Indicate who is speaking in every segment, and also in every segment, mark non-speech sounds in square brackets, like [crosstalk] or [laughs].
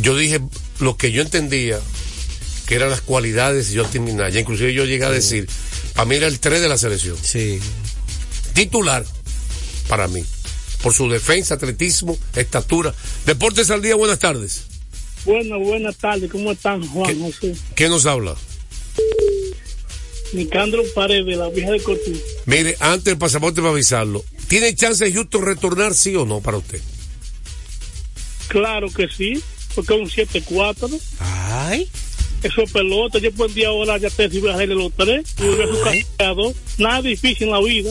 Speaker 1: yo dije lo que yo entendía que eran las cualidades de Justin Minaya. Inclusive yo llegué a decir, para mí era el 3 de la selección.
Speaker 2: Sí.
Speaker 1: Titular, para mí. Por su defensa, atletismo, estatura. Deportes al día, buenas tardes.
Speaker 3: Buenas, buenas tardes. ¿Cómo están, Juan
Speaker 1: ¿Qué,
Speaker 3: José?
Speaker 1: ¿Qué nos habla?
Speaker 3: Nicandro Paredes, la vieja de Cortés.
Speaker 1: Mire, antes del pasaporte para avisarlo. ¿Tiene chance de Houston retornar, sí o no, para usted?
Speaker 3: Claro que sí, porque es un 7-4. ¿no?
Speaker 2: Ay.
Speaker 3: Eso es pelota. Yo por día ahora ya te recibe a hacerle los tres. Y. Nada difícil en la vida.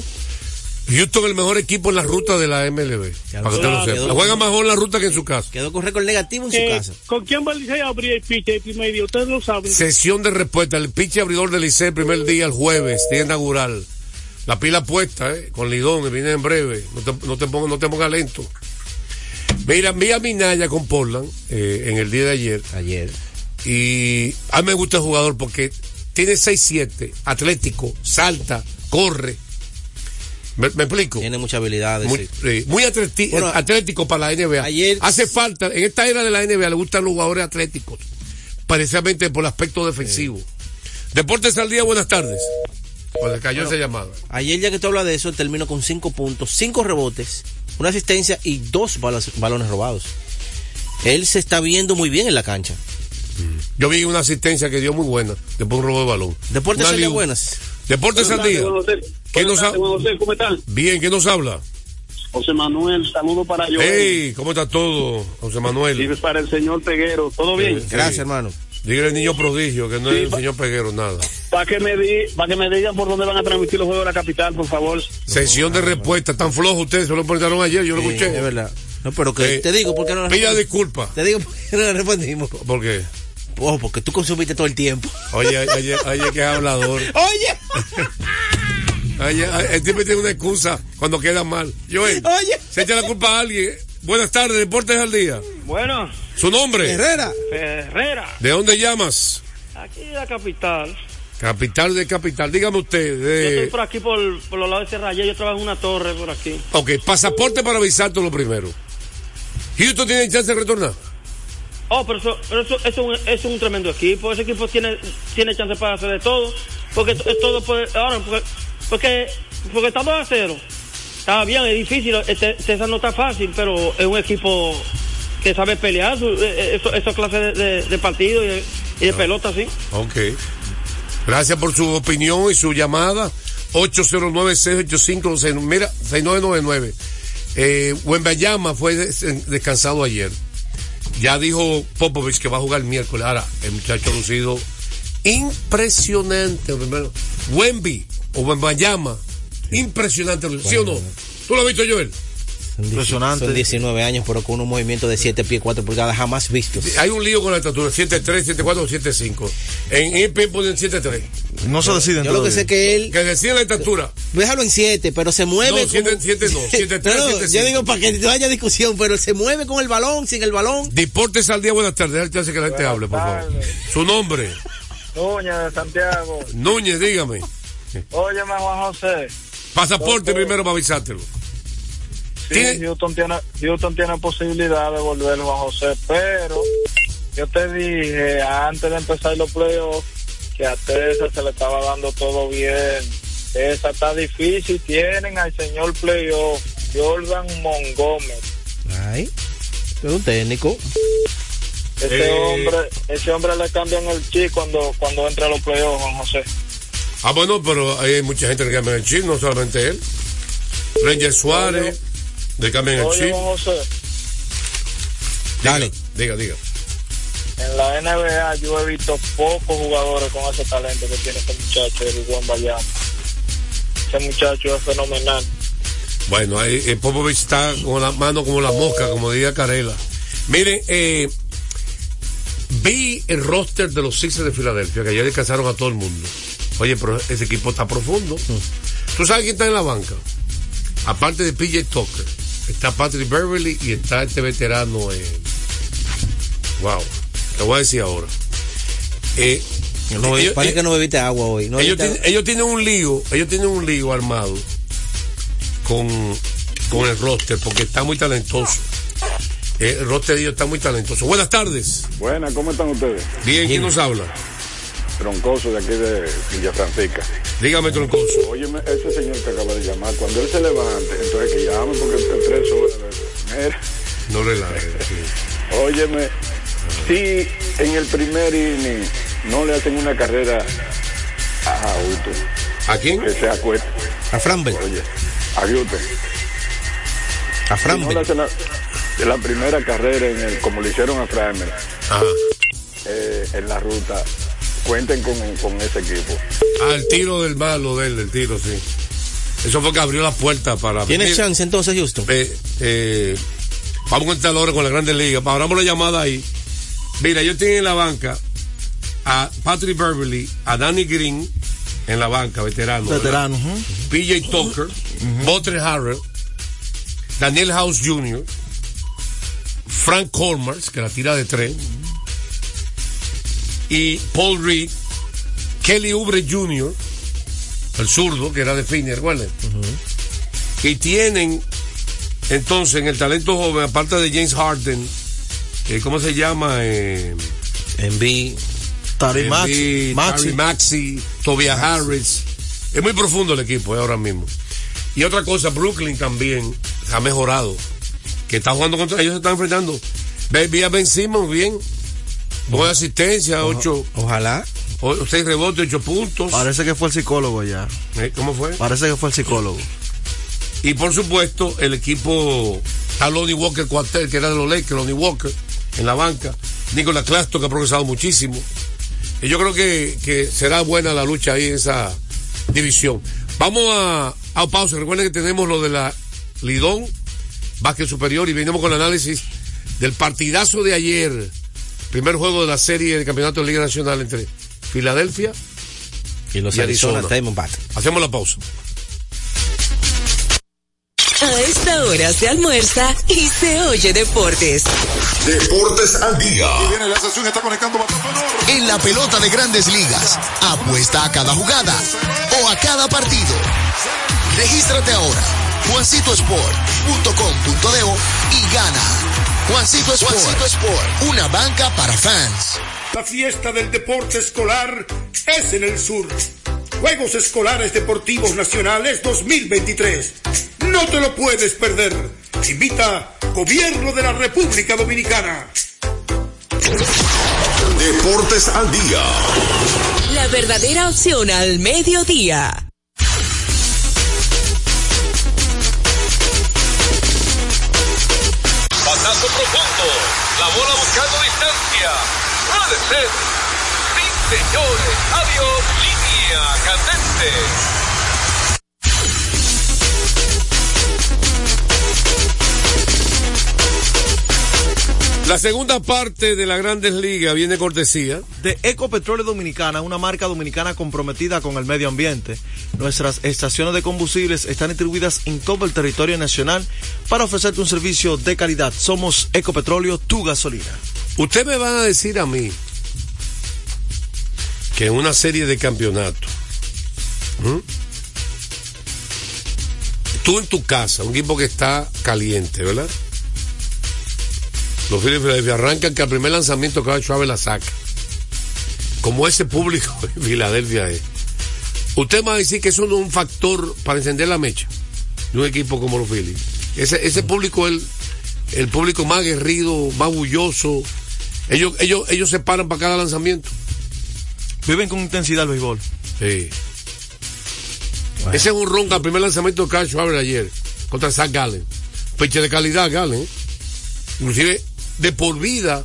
Speaker 1: Houston el mejor equipo en la ruta de la MLB.
Speaker 2: Ya
Speaker 1: para que usted lo sepa. Juega mejor en la ruta que en su casa.
Speaker 2: Quedó con récord negativo en su
Speaker 3: Eh,
Speaker 2: casa.
Speaker 3: ¿Con quién va el Licey a abrir el pitcher el primer día? Ustedes lo saben.
Speaker 1: Sesión de respuesta. El pitch abridor del Licey el primer día, el jueves, día inaugural. La pila puesta, ¿eh? Con Lidón, que viene en breve. No te, no te pongas no te pongas lento. Mira, vi a Minaya con Portland eh, en el día de ayer.
Speaker 2: Ayer.
Speaker 1: Y a mí me gusta el jugador porque tiene 6-7, atlético, salta, corre. ¿Me, me explico?
Speaker 2: Tiene muchas habilidades.
Speaker 1: Muy,
Speaker 2: sí. Bueno,
Speaker 1: atlético para la NBA.
Speaker 2: ayer-
Speaker 1: Hace falta, en esta era de la NBA le gustan los jugadores atléticos, precisamente por el aspecto defensivo. Deportes al día, buenas tardes. Pues cayó esa llamada.
Speaker 2: Ayer, ya que tú hablas de eso, terminó con cinco puntos, cinco rebotes, una asistencia y dos balas- balones robados. Él se está viendo muy bien en la cancha.
Speaker 1: Yo vi una asistencia que dio muy buena después de un robo de balón.
Speaker 2: Deportes
Speaker 1: Una
Speaker 2: al día
Speaker 1: liu-
Speaker 2: buenas.
Speaker 1: Deportes al día. ¿Qué nos ha-
Speaker 4: José, ¿cómo están?
Speaker 1: Bien, ¿qué nos habla?
Speaker 4: José Manuel, saludo para yo.
Speaker 1: Hey, ¿cómo está todo, José Manuel?
Speaker 4: Vives para el señor Peguero, ¿todo bien?
Speaker 1: Sí.
Speaker 2: Gracias, hermano.
Speaker 1: Dígale al niño prodigio, que no
Speaker 4: Sí,
Speaker 1: es el
Speaker 4: pa-
Speaker 1: señor Peguero, nada.
Speaker 4: Para que, me di, para que me digan por dónde van a transmitir los juegos de la capital, por favor.
Speaker 1: Sesión de respuesta, tan flojo ustedes, se lo preguntaron ayer, yo lo
Speaker 2: Sí,
Speaker 1: escuché.
Speaker 2: es verdad. No, pero que
Speaker 1: Eh,
Speaker 2: te digo, ¿por qué no le
Speaker 1: Pida disculpas.
Speaker 2: Te digo, ¿por qué no le respondimos?
Speaker 1: ¿Por qué?
Speaker 2: Oh, porque tú consumiste todo el tiempo.
Speaker 1: Oye, oye, oye, que es hablador. [laughs]
Speaker 2: Oye, [laughs]
Speaker 1: Oye, el tipo tiene una excusa cuando queda mal. Yo,
Speaker 2: oye.
Speaker 1: se echa la culpa a alguien. Buenas tardes, Deportes al Día.
Speaker 5: Bueno,
Speaker 1: ¿Su nombre?
Speaker 2: Herrera.
Speaker 5: Herrera,
Speaker 1: ¿De dónde llamas?
Speaker 5: aquí en la capital.
Speaker 1: Capital de capital. Dígame usted.
Speaker 5: Yo estoy
Speaker 1: De...
Speaker 5: por aquí, por, por los lados de Serraya. Yo trabajo en una torre por aquí.
Speaker 1: Ok, pasaporte para avisarte lo primero. ¿Houston tiene chance de retornar?
Speaker 5: Oh, pero eso, pero eso, eso es, un, eso es un tremendo equipo. Ese equipo tiene, tiene chance para hacer de todo. Porque to- todo puede, ahora, porque, porque, porque está 2 a 0. Está bien, es difícil. Este, César no está fácil, pero es un equipo que sabe pelear su, eh, eh, eso, esa clase de, de, de partido y de, y de pelota, sí.
Speaker 1: Ok. Gracias por su opinión y su llamada. 809-685, mira, 6999. Eh, Wembayama fue des- descansado ayer. Ya dijo Popovich que va a jugar el miércoles. Ahora, el muchacho ha lucido impresionante. Primero, Wemby o Wembayama, impresionante. ¿Sí o no? ¿Tú lo has visto, Joel?
Speaker 6: Impresionante.
Speaker 2: Son 19 años, pero con un movimiento de 7 pies 4 pulgadas jamás visto.
Speaker 1: Hay un lío con la estatura, 7'3, 7'4 o 7'5. En ESPN ponen 7'3.
Speaker 6: No se deciden
Speaker 2: Yo lo que
Speaker 6: todavía.
Speaker 2: sé que él,
Speaker 1: Que decían la estatura.
Speaker 2: déjalo en 7, pero se mueve.
Speaker 1: No, siete-
Speaker 2: como-
Speaker 1: siete no, siete [laughs] tres,
Speaker 2: No,
Speaker 1: siete
Speaker 2: Yo
Speaker 1: cinco.
Speaker 2: digo para que no haya discusión, pero se mueve con el balón, sin el balón.
Speaker 1: Deportes al día, buenas tardes. Déjale chance que la gente hable, por favor. Su nombre,
Speaker 7: Doña de Santiago.
Speaker 1: Núñez, dígame.
Speaker 7: Óyeme, Juan José.
Speaker 1: Pasaporte primero para avisártelo.
Speaker 7: Sí,
Speaker 1: ¿Tiene-
Speaker 7: Houston tiene, Houston tiene posibilidad de volver Juan José, pero yo te dije antes de empezar los playoffs que a Tessa se le estaba dando todo bien. Esa está difícil. Tienen al señor playoff, Jordan Montgomery.
Speaker 2: Ay, es un técnico.
Speaker 7: Ese
Speaker 1: Eh.
Speaker 7: hombre, ese hombre le cambian el chip cuando, cuando entra a los playoffs, Juan José.
Speaker 1: Ah, bueno, pero ahí hay mucha gente que cambia el chip, no solamente él. Ranger Suárez, le cambian el
Speaker 7: Oye,
Speaker 1: chip.
Speaker 7: José,
Speaker 2: Dale.
Speaker 1: Diga, diga.
Speaker 7: en la NBA yo he visto pocos jugadores con ese talento que tiene ese muchacho, el Juan Bayama. Ese muchacho es fenomenal.
Speaker 1: Bueno, ahí eh, Popovich está con la mano como la mosca, como diría Carela. Miren, eh, vi el roster de los Sixers de Filadelfia, que ayer descansaron a todo el mundo. Oye, pero ese equipo está profundo. ¿Tú sabes quién está en la banca? Aparte de PJ Tucker, está Patrick Beverly y está este veterano. Eh, wow, te voy a decir ahora. Eh,
Speaker 2: No,
Speaker 1: ellos-
Speaker 2: parece que no bebiste agua hoy. No
Speaker 1: ellos, tienen, ellos tienen un lío, ellos tienen un lío armado con, con el roster porque está muy talentoso. Eh, el roster de ellos está muy talentoso. Buenas tardes.
Speaker 8: Buenas, ¿cómo están ustedes?
Speaker 1: Bien, ¿quién nos habla?
Speaker 8: Troncoso de aquí de Villa Francisca.
Speaker 1: Dígame, Troncoso.
Speaker 8: Óyeme, ese señor que acaba de llamar, cuando él se levante, entonces que llame porque entre tres horas. Mira,
Speaker 1: No relaje. sí.
Speaker 8: óyeme, si en el primer inning no le hacen una carrera a Auto,
Speaker 1: ¿A quién?
Speaker 8: que se acueste,
Speaker 2: A Framber.
Speaker 8: oye, a Gutte.
Speaker 2: A
Speaker 8: Si no
Speaker 2: Framber.
Speaker 8: hacen la, la primera carrera en el, como le hicieron a Framer,
Speaker 1: Ajá.
Speaker 8: eh, en la ruta, cuenten con, con ese equipo.
Speaker 1: Ah, el tiro del malo de él, el tiro, sí. Eso fue que abrió la puerta para...
Speaker 2: ¿Tienes
Speaker 1: Mira,
Speaker 2: chance entonces, Houston?
Speaker 1: eh, eh, vamos a contar ahora con la Grandes Ligas. Abramos la llamada ahí. Mira, yo tengo en la banca a Patrick Beverly, a Danny Green en la banca, veterano.
Speaker 6: Veterano. ujú.
Speaker 1: PJ Tucker, Botre Harrell, Daniel House Jr., Frank Colmars, que la tira de tres, y Paul Reed, Kelly Oubre Jr., el zurdo, que era de Phoenix, ¿recuerden? Y tienen, entonces, en el talento joven, aparte de James Harden, eh, ¿cómo se llama? Eh,
Speaker 2: Envy.
Speaker 6: Tari Maxi. Maxi.
Speaker 1: Maxi, Tobias Harris. Es muy profundo el equipo eh, ahora mismo. Y otra cosa, Brooklyn también ha mejorado. Que está jugando contra ellos, se están enfrentando. Ve, a Ben Simmons bien. Buena asistencia, ocho,
Speaker 2: Ojalá.
Speaker 1: o- seis rebotes, ocho puntos.
Speaker 6: Parece que fue el psicólogo ya.
Speaker 1: Eh, ¿Cómo fue?
Speaker 6: Parece que fue el psicólogo.
Speaker 1: Y por supuesto, el equipo, está Lonnie Walker Cuartel, que era de los Lakers, Lonnie Walker, en la banca. Nicolas Clasto, que ha progresado muchísimo. Y yo creo que, que será buena la lucha ahí en esa división. Vamos a, a pausa. Recuerden que tenemos lo de la Lidón, básquet superior, y venimos con el análisis del partidazo de ayer, primer juego de la serie de campeonato de Liga Nacional entre Filadelfia.
Speaker 2: Y los
Speaker 1: Y
Speaker 2: Arizona,
Speaker 1: Arizona.
Speaker 2: Diamondbacks.
Speaker 1: Hacemos la pausa.
Speaker 9: A esta hora se almuerza y se oye deportes.
Speaker 10: Deportes al día.
Speaker 11: Viene la sesión, está conectando batazo enorme.
Speaker 10: En la pelota de grandes ligas. Apuesta a cada jugada o a cada partido. Regístrate ahora. JuancitoSport.com.de y gana. Juancito Sport. Juancito Sport. Una banca para fans.
Speaker 11: La fiesta del deporte escolar es en el sur. Juegos Escolares Deportivos Nacionales 2023. No te lo puedes perder. Invita Gobierno de la República Dominicana.
Speaker 10: Deportes al día.
Speaker 9: La verdadera opción al mediodía.
Speaker 12: Pasazo profundo. La bola buscando distancia. Puede ser. Sí, señores. Adiós. Línea candente.
Speaker 1: La segunda parte de la Grandes Ligas viene cortesía.
Speaker 6: De Ecopetróleo Dominicana, una marca dominicana comprometida con el medio ambiente. Nuestras estaciones de combustibles están distribuidas en todo el territorio nacional para ofrecerte un servicio de calidad. Somos Ecopetróleo, tu gasolina.
Speaker 1: Usted me van a decir a mí que en una serie de campeonatos, tú en tu casa, un equipo que está caliente, ¿verdad? Los Phillies de Filadelfia arrancan que al primer lanzamiento cada Chávez la saca. Como ese público [laughs] de Filadelfia es. Usted me va a decir que eso no es un factor para encender la mecha de un equipo como los Phillies. Ese, ese público es el, el público más aguerrido, más bulloso. Ellos, ellos, ellos se paran para cada lanzamiento.
Speaker 6: Viven con intensidad el béisbol.
Speaker 1: Sí. Ese es un ronca al primer lanzamiento de Carl Schwarber ayer contra Zach Gallen. Peche de calidad, Gallen. ¿eh? Inclusive de por vida.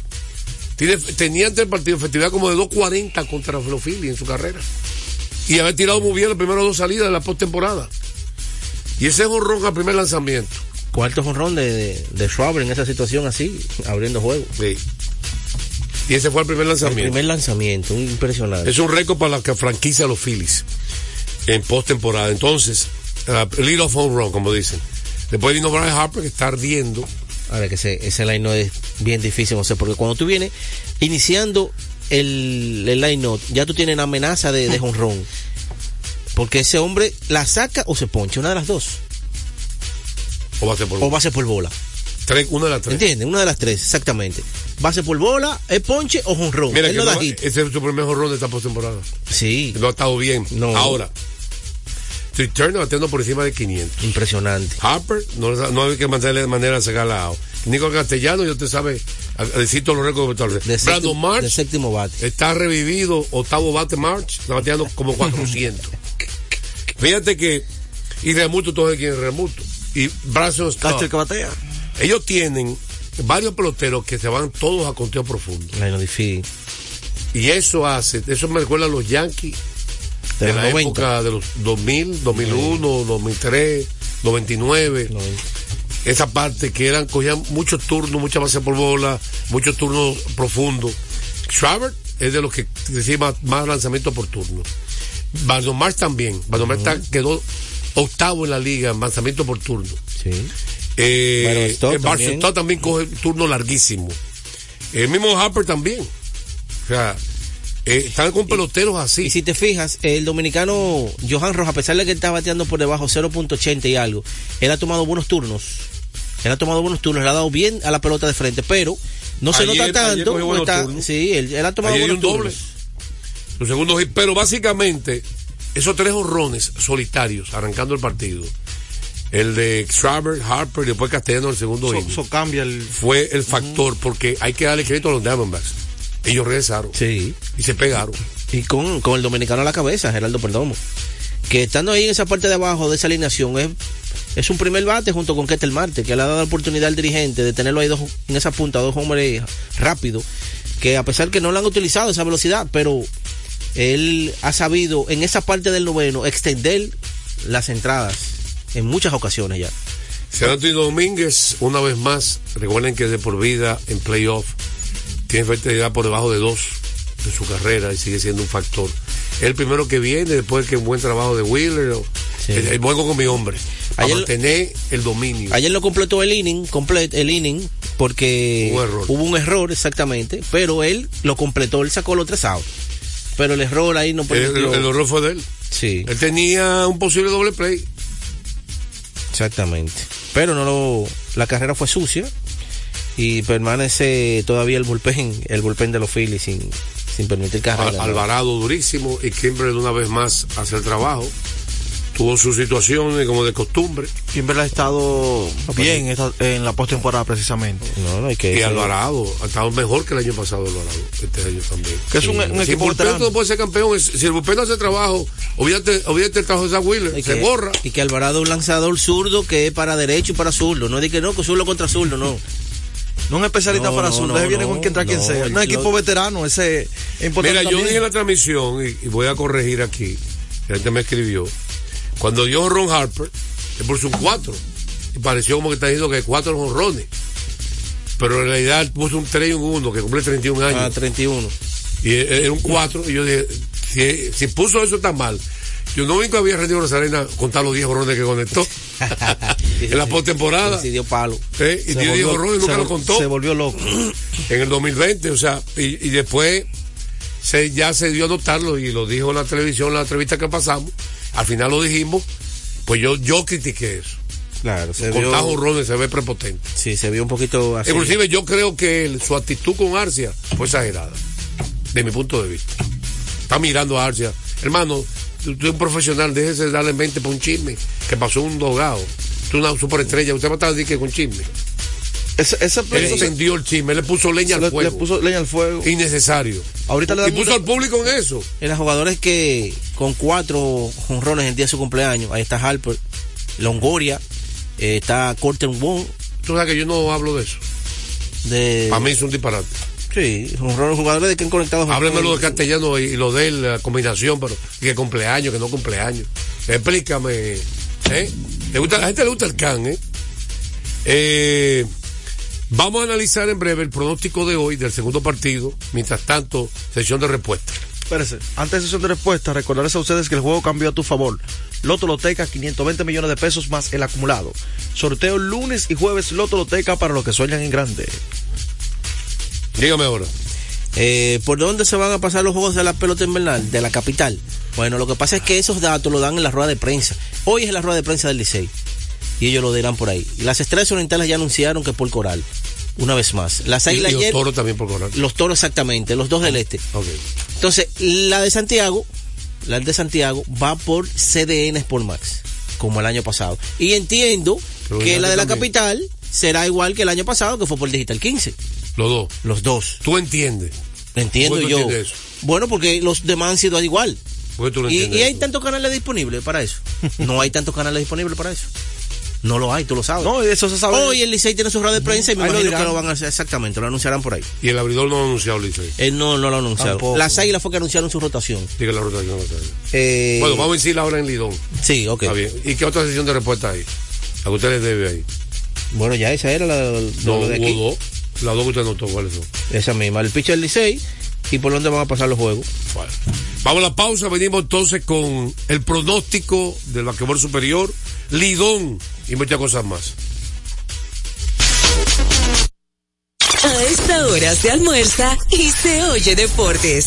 Speaker 1: Tiene, tenía ante el partido efectividad como de 2.40 contra los Phillies en su carrera. Y haber tirado muy bien las primeras dos salidas de la postemporada. Y ese es un ronca al primer lanzamiento.
Speaker 2: Cuarto jonrón de, de, de Schwarber en esa situación así, abriendo juego.
Speaker 1: Sí. Y ese fue el primer
Speaker 2: El
Speaker 1: lanzamiento.
Speaker 2: primer lanzamiento, impresionante.
Speaker 1: Es un récord para la que franquicia los Phillies en postemporada. Entonces, uh, lead off home run, como dicen. Después vino Brian Harper, que está ardiendo.
Speaker 2: Ahora que ese, ese line no es bien difícil, no sé, porque cuando tú vienes iniciando el, el line out, ya tú tienes la amenaza de, de jonrón. Porque ese hombre la saca o se poncha, una de las dos.
Speaker 1: O va a ser por
Speaker 2: O ser por bola.
Speaker 1: Tres, una de las tres.
Speaker 2: ¿Entiendes? Una de las tres, exactamente. Base por bola, es ponche o jonrón.
Speaker 1: Mira,
Speaker 2: Él
Speaker 1: que
Speaker 2: no da
Speaker 1: no-
Speaker 2: hit.
Speaker 1: ese es su primer jorrón de esta postemporada.
Speaker 2: Sí.
Speaker 1: No ha estado bien.
Speaker 2: No.
Speaker 1: Ahora, Turner bateando por encima de 500.
Speaker 2: Impresionante.
Speaker 1: Harper, no, no hay que mantenerle de manera la Nico Castellano, yo te sabe, todos los récords
Speaker 2: De
Speaker 1: Brandon
Speaker 2: séptimo, de
Speaker 1: March
Speaker 2: séptimo bate.
Speaker 1: está revivido, octavo bate March, está bateando como 400. [laughs] Fíjate que, y Remuto, todo el quien Remuto. Y Stott,
Speaker 6: Cacho que batea.
Speaker 1: ellos tienen varios peloteros que se van todos a conteo profundo.
Speaker 2: Difícil.
Speaker 1: Y eso hace, eso me recuerda a los Yankees
Speaker 2: De
Speaker 1: la
Speaker 2: 90.
Speaker 1: época de los 2000, 2001, 2003, 99. Esa parte que eran, cogían muchos turnos, mucha base por bola, muchos turnos profundos. Schwarber es de los que recibe más, lanzamientos por turno. Brandon Marsh también. Marsh está- quedó octavo en la liga en lanzamiento por turno.
Speaker 2: Sí.
Speaker 1: Eh, eh,
Speaker 2: también.
Speaker 1: También coge turno larguísimo. El mismo Harper también. O sea, eh, están con peloteros así.
Speaker 2: Y si te fijas, el dominicano Johan Rojas, a pesar de que él está bateando por debajo 0.80 y algo, él ha tomado buenos turnos. Él ha tomado buenos turnos, le ha dado bien a la pelota de frente, pero no se nota tanto. está- sí, él, él ha tomado
Speaker 1: Ayer
Speaker 2: buenos
Speaker 1: un doble.
Speaker 2: turnos.
Speaker 1: Su segundo hit. Pero básicamente, esos tres honrones solitarios arrancando el partido. El de Schwarber, Harper y después Castellano en el segundo
Speaker 6: eso cambia el.
Speaker 1: Fue el factor porque hay que darle crédito a los Diamondbacks. Ellos regresaron
Speaker 2: Sí.
Speaker 1: y se pegaron.
Speaker 2: Y con, con el dominicano a la cabeza, Geraldo Perdomo. Que estando ahí en esa parte de abajo de esa alineación es, es un primer bate junto con Ketel Marte, que le ha dado la oportunidad al dirigente de tenerlo ahí dos, en esa punta, dos hombres rápidos, que a pesar que no lo han utilizado esa velocidad, pero él ha sabido en esa parte del noveno extender las entradas en muchas ocasiones ya.
Speaker 1: San Antonio Domínguez, una vez más, recuerden que de por vida en playoff tiene efectividad por debajo de dos en su carrera y sigue siendo un factor. Es el primero que viene después que un buen trabajo de Wheeler.
Speaker 2: Sí.
Speaker 1: el, el juego con mi hombre. Para
Speaker 2: Ayer-
Speaker 1: mantener el dominio.
Speaker 2: Ayer lo completó el inning, complet, el inning, porque
Speaker 1: Hubo error.
Speaker 2: hubo un error exactamente, pero él lo completó, él sacó los tres outs. Pero el error ahí no
Speaker 1: el,
Speaker 2: permitió.
Speaker 1: el error fue de él.
Speaker 2: Sí,
Speaker 1: Él tenía un posible doble play.
Speaker 2: exactamente. Pero no lo, la carrera fue sucia y permanece todavía el bullpen, el bullpen de los Phillies sin, sin permitir carrera.
Speaker 1: Alvarado durísimo y Kimbrel una vez más hace el trabajo. Tuvo sus situaciones como de costumbre.
Speaker 6: Kimberly ha estado bien esta- en la postemporada precisamente.
Speaker 2: No, no hay que
Speaker 1: Y Alvarado ha estado mejor que el año pasado Alvarado, este año también.
Speaker 6: Que es un, un
Speaker 1: Si el bullpen no puede ser campeón, es- si el bullpen no hace trabajo, olvídate, olvídate el trabajo de Zach Wheeler,
Speaker 2: Y
Speaker 1: se
Speaker 2: que-
Speaker 1: borra.
Speaker 2: Y que Alvarado es un lanzador zurdo que es para derecho y para zurdo. No es de que no, que zurdo contra zurdo, no.
Speaker 6: No un especialista
Speaker 2: No,
Speaker 6: para
Speaker 2: no,
Speaker 6: azul,
Speaker 2: no,
Speaker 6: deje viene
Speaker 2: no,
Speaker 6: con quien trae quien
Speaker 2: no,
Speaker 6: sea. Un
Speaker 2: lo-
Speaker 6: equipo veterano, ese es importante.
Speaker 1: Mira, yo
Speaker 6: también.
Speaker 1: dije en la transmisión, y, y voy a corregir aquí, la gente me escribió, cuando dio Ron Harper, él puso un 4, y pareció como que está diciendo que cuatro honrones. Pero en realidad él puso un 3 y un 1, que cumple 31 años.
Speaker 2: Ah, 31.
Speaker 1: y e- era un 4, y yo dije, si, si puso eso tan mal, yo no nunca había rendido Rosarena contar los 10 honrones que conectó [laughs] en la postemporada.
Speaker 2: Sí, dio palo.
Speaker 1: ¿eh? Y dio 10
Speaker 6: volvió-
Speaker 1: honrones y nunca lo contó
Speaker 6: Se volvió loco. [clears throat]
Speaker 1: en el 2020, o sea, y, y después se, ya se dio a notarlo y lo dijo en la televisión, en la entrevista que pasamos, al final lo dijimos, pues yo, yo critiqué eso.
Speaker 2: Claro, se
Speaker 1: Con
Speaker 2: vio,
Speaker 1: se ve prepotente.
Speaker 2: sí, se vio un poquito así.
Speaker 1: Inclusive yo creo que su actitud con Arcia fue exagerada, de mi punto de vista. Está mirando a Arcia, hermano, tú, tú eres un profesional, déjese de darle mente por un chisme, que pasó un dogado. Tú una superestrella, usted va a estar aquí con chisme.
Speaker 6: Ese, ese
Speaker 1: Él encendió el chisme, él le puso leña
Speaker 6: le,
Speaker 1: al fuego.
Speaker 6: le puso leña al fuego.
Speaker 1: Innecesario.
Speaker 6: Ahorita le
Speaker 1: y puso al público en eso.
Speaker 2: Eran jugadores que con cuatro jonrones el día de su cumpleaños. Ahí está Harper, Longoria, eh, está Corten Wong.
Speaker 1: Tú sabes que yo no hablo de eso.
Speaker 2: De,
Speaker 1: Para mí es un disparate.
Speaker 2: Sí, jonrones, jugadores de que han conectado.
Speaker 1: Háblame lo de castellano y, lo de él, la combinación, pero que cumpleaños, que no cumpleaños. Explícame. ¿eh? ¿Le gusta, a la gente le gusta el can, ¿eh? Eh, Vamos a analizar en breve el pronóstico de hoy del segundo partido. Mientras tanto, sesión de respuesta.
Speaker 6: Espérese, antes de sesión de respuesta, recordarles a ustedes que el juego cambió a tu favor. Loto Loteca, 520 millones de pesos más el acumulado. Sorteo lunes y jueves Loto Loteca para los que sueñan en grande.
Speaker 1: Dígame ahora.
Speaker 2: Eh, ¿Por dónde se van a pasar los juegos de la pelota invernal? De la capital. Bueno, lo que pasa es que esos datos lo dan en la rueda de prensa. Hoy es la rueda de prensa del Licey. y ellos lo dirán por ahí. Las estrellas orientales ya anunciaron que por coral, una vez más. Las
Speaker 1: Y,
Speaker 2: águilas
Speaker 1: y los
Speaker 2: ayer,
Speaker 1: toros también por coral.
Speaker 2: los toros exactamente, los dos del este.
Speaker 1: Ok.
Speaker 2: Entonces, la de Santiago, la de Santiago va por CDN Sport Max, como el año pasado. Y entiendo
Speaker 1: Pero
Speaker 2: que la de la capital será igual que el año pasado, que fue por Digital 15.
Speaker 1: Los dos.
Speaker 2: Los dos.
Speaker 1: ¿Tú entiendes?
Speaker 2: Entiendo
Speaker 1: ¿Cómo tú
Speaker 2: yo.
Speaker 1: entiendes eso?
Speaker 2: Bueno, porque los demás han sido igual.
Speaker 1: ¿Por qué tú no
Speaker 2: Y,
Speaker 1: entiendes
Speaker 2: y hay tantos canales disponibles para eso. [laughs] No hay tantos canales disponibles para eso. No lo hay, tú lo sabes.
Speaker 6: No, eso se sabe.
Speaker 2: Hoy el Licey tiene su radio de prensa y me
Speaker 6: lo
Speaker 2: imagino
Speaker 6: dirán.
Speaker 2: que lo van a hacer exactamente, lo anunciarán por ahí.
Speaker 1: Y el abridor no ha anunciado, Licey.
Speaker 2: Él no, no lo ha anunciado.
Speaker 6: Tampoco.
Speaker 2: Las águilas fue que anunciaron su rotación.
Speaker 1: Diga la rotación.
Speaker 2: Eh,
Speaker 1: Bueno, vamos a decirla ahora en Lidón.
Speaker 2: Sí, ok.
Speaker 1: Está bien. ¿Y qué otra sesión de respuesta hay? ¿A que usted les debe ahí?
Speaker 2: Bueno, ya esa era la, la-
Speaker 1: No,
Speaker 2: lo de aquí.
Speaker 1: hubo dos. Las dos que usted notó, ¿cuáles son?
Speaker 2: Esa misma, el pitcher del Licey y por dónde van a pasar los juegos.
Speaker 1: Bueno. Vamos a la pausa, venimos entonces con el pronóstico del basquetbol superior, Lidón y muchas cosas más.
Speaker 9: A esta hora se almuerza y se oye deportes.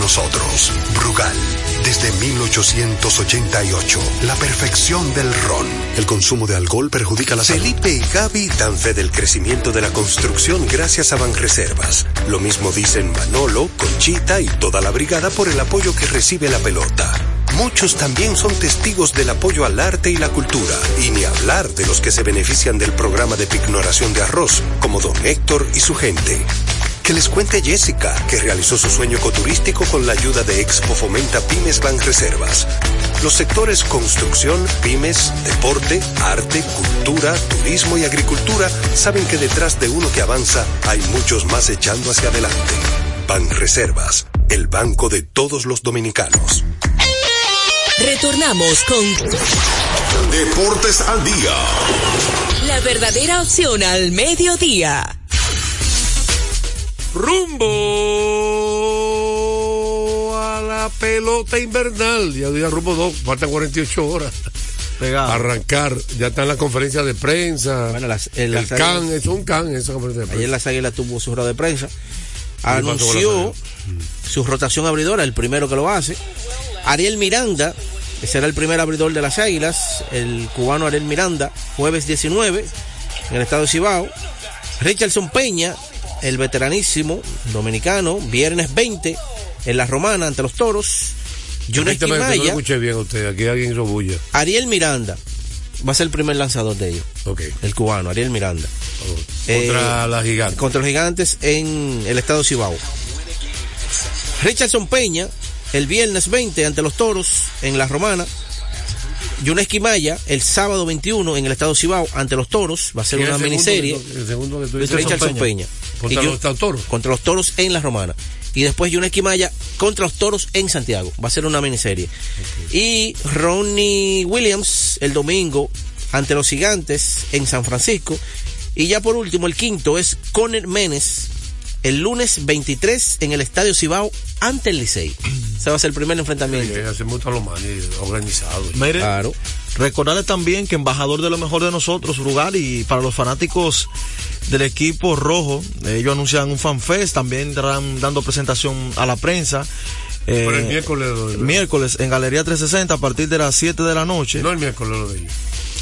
Speaker 10: nosotros. Brugal, desde 1888, la perfección del ron. El consumo de alcohol perjudica la salud.
Speaker 13: Felipe y Gaby dan fe del crecimiento de la construcción gracias a Banreservas. Lo mismo dicen Manolo, Conchita y toda la brigada por el apoyo que recibe la pelota. Muchos también son testigos del apoyo al arte y la cultura, y ni hablar de los que se benefician del programa de pignoración de arroz, como don Héctor y su gente. Que les cuente Jessica, que realizó su sueño ecoturístico con la ayuda de Expo Fomenta Pymes Bank Reservas. Los sectores construcción, pymes, deporte, arte, cultura, turismo y agricultura saben que detrás de uno que avanza hay muchos más echando hacia adelante. Ban Reservas, el banco de todos los dominicanos.
Speaker 9: Retornamos con
Speaker 10: Deportes al día.
Speaker 9: la verdadera opción al mediodía.
Speaker 1: Rumbo a la pelota invernal. Ya día rumbo 2, faltan 48 horas.
Speaker 6: Pegado.
Speaker 1: Arrancar, ya está en la conferencia de prensa.
Speaker 2: Bueno, las- en
Speaker 1: el
Speaker 2: las
Speaker 1: CAN,
Speaker 2: águilas-
Speaker 1: es un CAN esa conferencia de prensa.
Speaker 2: Ayer las águilas tuvo su rueda de prensa. Anunció su rotación abridora, el primero que lo hace. Ariel Miranda, será el primer abridor de las águilas. El cubano Ariel Miranda, jueves 19, en el estado de Cibao. Richardson Peña, el veteranísimo dominicano, viernes 20, en la romana ante los toros. Yunes Quimaya,
Speaker 1: escuché bien usted, aquí alguien hizo bulla.
Speaker 2: Ariel Miranda, va a ser el primer lanzador de ellos.
Speaker 1: Ok.
Speaker 2: El cubano, Ariel Miranda. Eh,
Speaker 1: Contra la gigante.
Speaker 2: Contra los gigantes en el estado de Cibao. Richardson Peña, el viernes 20 ante los toros en la romana. Yunes Quimaya, el sábado 21 en el estado de Cibao ante los toros. Va a ser
Speaker 1: ¿Quién es
Speaker 2: una
Speaker 1: el
Speaker 2: miniserie.
Speaker 1: que- el segundo que?
Speaker 2: Richardson Peña.
Speaker 1: Contra
Speaker 2: Y
Speaker 1: los toros.
Speaker 2: Contra los toros en la romana. Y después Quimaya contra los toros en Santiago. Va a ser una miniserie. Y Ronnie Williams el domingo ante los gigantes en San Francisco. Y ya por último, el quinto es Conner Menes el lunes 23 en el Estadio Cibao ante el Licey. [clears throat] Ese va a ser el primer enfrentamiento.
Speaker 1: Sí, manes organizados.
Speaker 6: Mire,
Speaker 2: Claro.
Speaker 6: recordarle también que embajador de lo mejor de nosotros, Rugal, y para los fanáticos del equipo rojo, ellos anuncian un fanfest, también estarán dando presentación a la prensa. Eh,
Speaker 1: Pero el miércoles lo
Speaker 6: miércoles en Galería 360 a partir de las 7 de la noche.
Speaker 1: No el miércoles lo de ellos.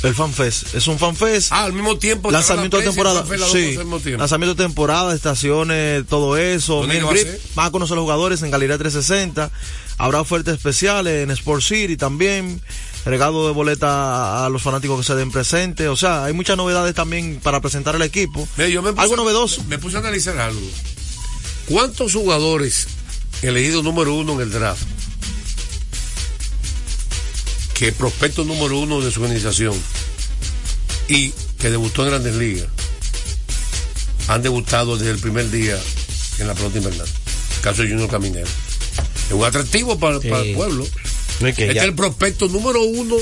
Speaker 6: El fanfest. Es un fanfest.
Speaker 1: Ah, al mismo tiempo.
Speaker 6: Lanzamiento de temporada. Sí. Lanzamiento de temporada, estaciones, todo eso.
Speaker 1: ¿Dónde
Speaker 6: Meet
Speaker 1: lo va a?
Speaker 6: Van conocer a los jugadores en Galería 360. Habrá ofertas especiales en Sport City también. Regalo de boleta a los fanáticos que se den presentes. O sea, hay muchas novedades también para presentar el equipo.
Speaker 1: Mira, yo me puse-
Speaker 6: Algo novedoso.
Speaker 1: Me puse a analizar algo. ¿Cuántos jugadores elegidos número uno en el draft? Que prospecto número uno de su organización y que debutó en Grandes Ligas han debutado desde el primer día en la pelota invernal. El caso de Junior Caminero. Es un atractivo para, para el pueblo.
Speaker 2: No es que
Speaker 1: Este
Speaker 2: ya-
Speaker 1: es el prospecto número uno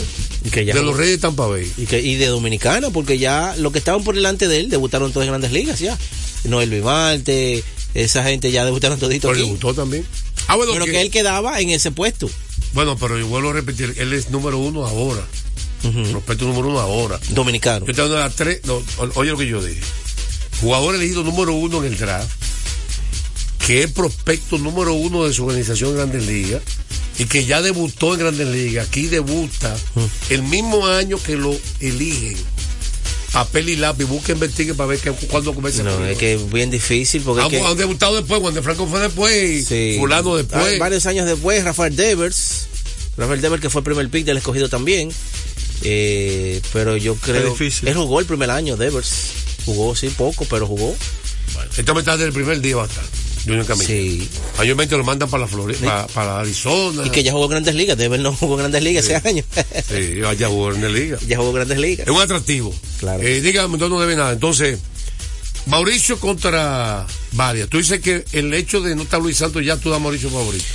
Speaker 2: que ya
Speaker 1: de los Reyes de Tampa Bay.
Speaker 2: Y, que, y de Dominicana, porque ya los que estaban por delante de él debutaron todos en grandes ligas ya. Noel Vivarte, esa gente ya debutaron todito
Speaker 1: Pero
Speaker 2: aquí.
Speaker 1: debutó también. Ah, bueno,
Speaker 2: pero
Speaker 1: que-
Speaker 2: que él quedaba en ese puesto.
Speaker 1: Bueno, pero yo vuelvo a repetir, él es número uno ahora. Prospecto número uno ahora.
Speaker 2: Dominicano.
Speaker 1: Yo te voy a dar tres. no, oye lo que yo dije. Jugador elegido número uno en el draft, que es prospecto número uno de su organización en Grandes Ligas y que ya debutó en Grandes Ligas. Aquí debuta el mismo año que lo eligen. Papel y lápiz, busca investigue para ver que, cuándo comienza.
Speaker 2: No, es que es bien difícil porque es
Speaker 1: Han,
Speaker 2: que-
Speaker 1: han debutado después, Juan de Franco fue después y fulano después.
Speaker 2: Ah, Varios años después, Rafael Devers. Rafael Devers que fue el primer pick del escogido también. Eh, pero yo creo.
Speaker 6: difícil.
Speaker 2: Él jugó el primer año, Devers. Jugó, sí, poco, pero jugó.
Speaker 1: Esta mitad del primer día estar. Junior Camilo.
Speaker 2: Sí.
Speaker 1: Mayormente lo mandan para la Florida, para, para Arizona.
Speaker 2: Y que ya jugó grandes ligas. Devers no jugó grandes ligas ese año. [laughs]
Speaker 1: Sí, ya jugó en la liga.
Speaker 2: ya jugó grandes ligas.
Speaker 1: Es un atractivo.
Speaker 2: Claro.
Speaker 1: Eh, dígame, no, no debe nada. Entonces, Mauricio contra Varias. Tú dices que el hecho de no estar Luis Santos ya tú das Mauricio favorito.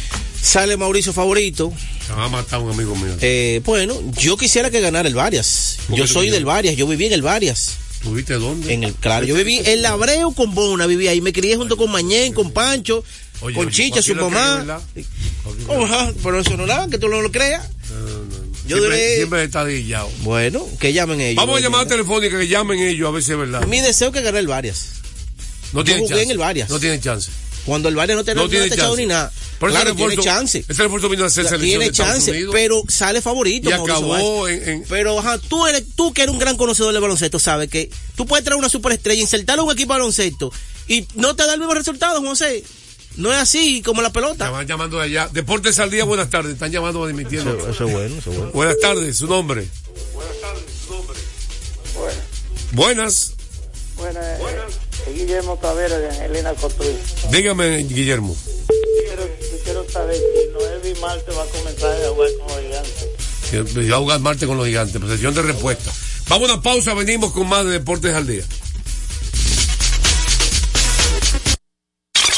Speaker 2: Sale Mauricio favorito.
Speaker 1: Se va a matar un amigo mío.
Speaker 2: Eh, bueno, yo quisiera que ganara el Varias.
Speaker 1: ¿Por
Speaker 2: Yo soy del Varias, yo viví en el Varias.
Speaker 1: ¿Tuviste dónde?
Speaker 2: En el, claro, yo viví en Labreo con Bona, viví ahí. Me crié junto con Mañén, con Pancho,
Speaker 1: Oye,
Speaker 2: con
Speaker 1: oye,
Speaker 2: Chicha, su mamá. Oh, pero eso no nada, que tú no lo creas. Yo
Speaker 1: siempre,
Speaker 2: duré-
Speaker 1: siempre está dillado.
Speaker 2: Bueno, que llamen ellos.
Speaker 1: Vamos a llamar telefónica, que llamen ellos a ver si es verdad.
Speaker 2: Mi deseo es que gane el Varias.
Speaker 1: No tiene chance.
Speaker 2: en el Varias.
Speaker 1: No tiene chance.
Speaker 2: Cuando el Varias no te
Speaker 1: No
Speaker 2: no
Speaker 1: tiene
Speaker 2: te ha echado
Speaker 1: chance.
Speaker 2: ni nada.
Speaker 1: Por ese
Speaker 2: claro, tiene
Speaker 1: refuerzo-
Speaker 2: chance.
Speaker 1: Ese refuerzo vino a hacer selección
Speaker 2: tiene
Speaker 1: de
Speaker 2: chance, pero sale favorito.
Speaker 1: Y
Speaker 2: Mauricio
Speaker 1: acabó en- en-
Speaker 2: Pero ajá, tú eres, tú que eres un gran conocedor del baloncesto, sabes que tú puedes traer una superestrella, insertarle un equipo de baloncesto y no te da el mismo resultado, José. No es así como la pelota.
Speaker 1: Estaban llamando de allá. Deportes al día, buenas tardes. Están llamando admitiendo.
Speaker 2: Eso, eso es bueno, eso es bueno.
Speaker 1: Buenas tardes, su nombre. Buenas.
Speaker 14: Buenas. eh, Guillermo Tavera de Angelina Cotuí.
Speaker 1: Dígame, Guillermo.
Speaker 14: Quiero, yo quiero saber si Noel Marte va a comenzar a jugar con los gigantes.
Speaker 1: Va a jugar Marte con los gigantes. Posesión de respuesta. Vamos a una pausa, venimos con más de Deportes al día.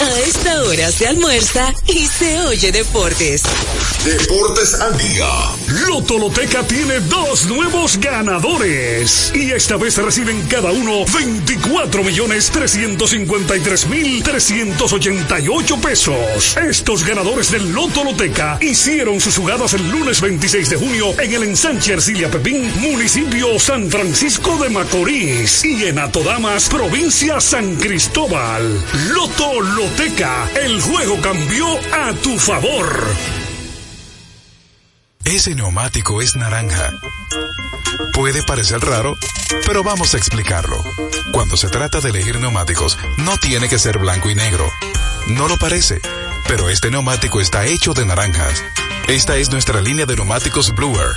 Speaker 9: A esta hora se almuerza y se oye deportes.
Speaker 15: Deportes al día.
Speaker 16: Loto Loteca tiene dos nuevos ganadores. Y esta vez reciben cada uno 24 millones 353 mil 388 pesos. Estos ganadores del Loto Loteca hicieron sus jugadas el lunes 26 de junio en el ensanche Ercilia Pepín, municipio San Francisco de Macorís. Y en Atodamas, provincia San Cristóbal. Loto Loteca, el juego cambió a tu favor.
Speaker 17: Ese neumático es naranja. Puede parecer raro, pero vamos a explicarlo. Cuando se trata de elegir neumáticos, no tiene que ser blanco y negro. No lo parece, pero este neumático está hecho de naranjas. Esta es nuestra línea de neumáticos Bluer.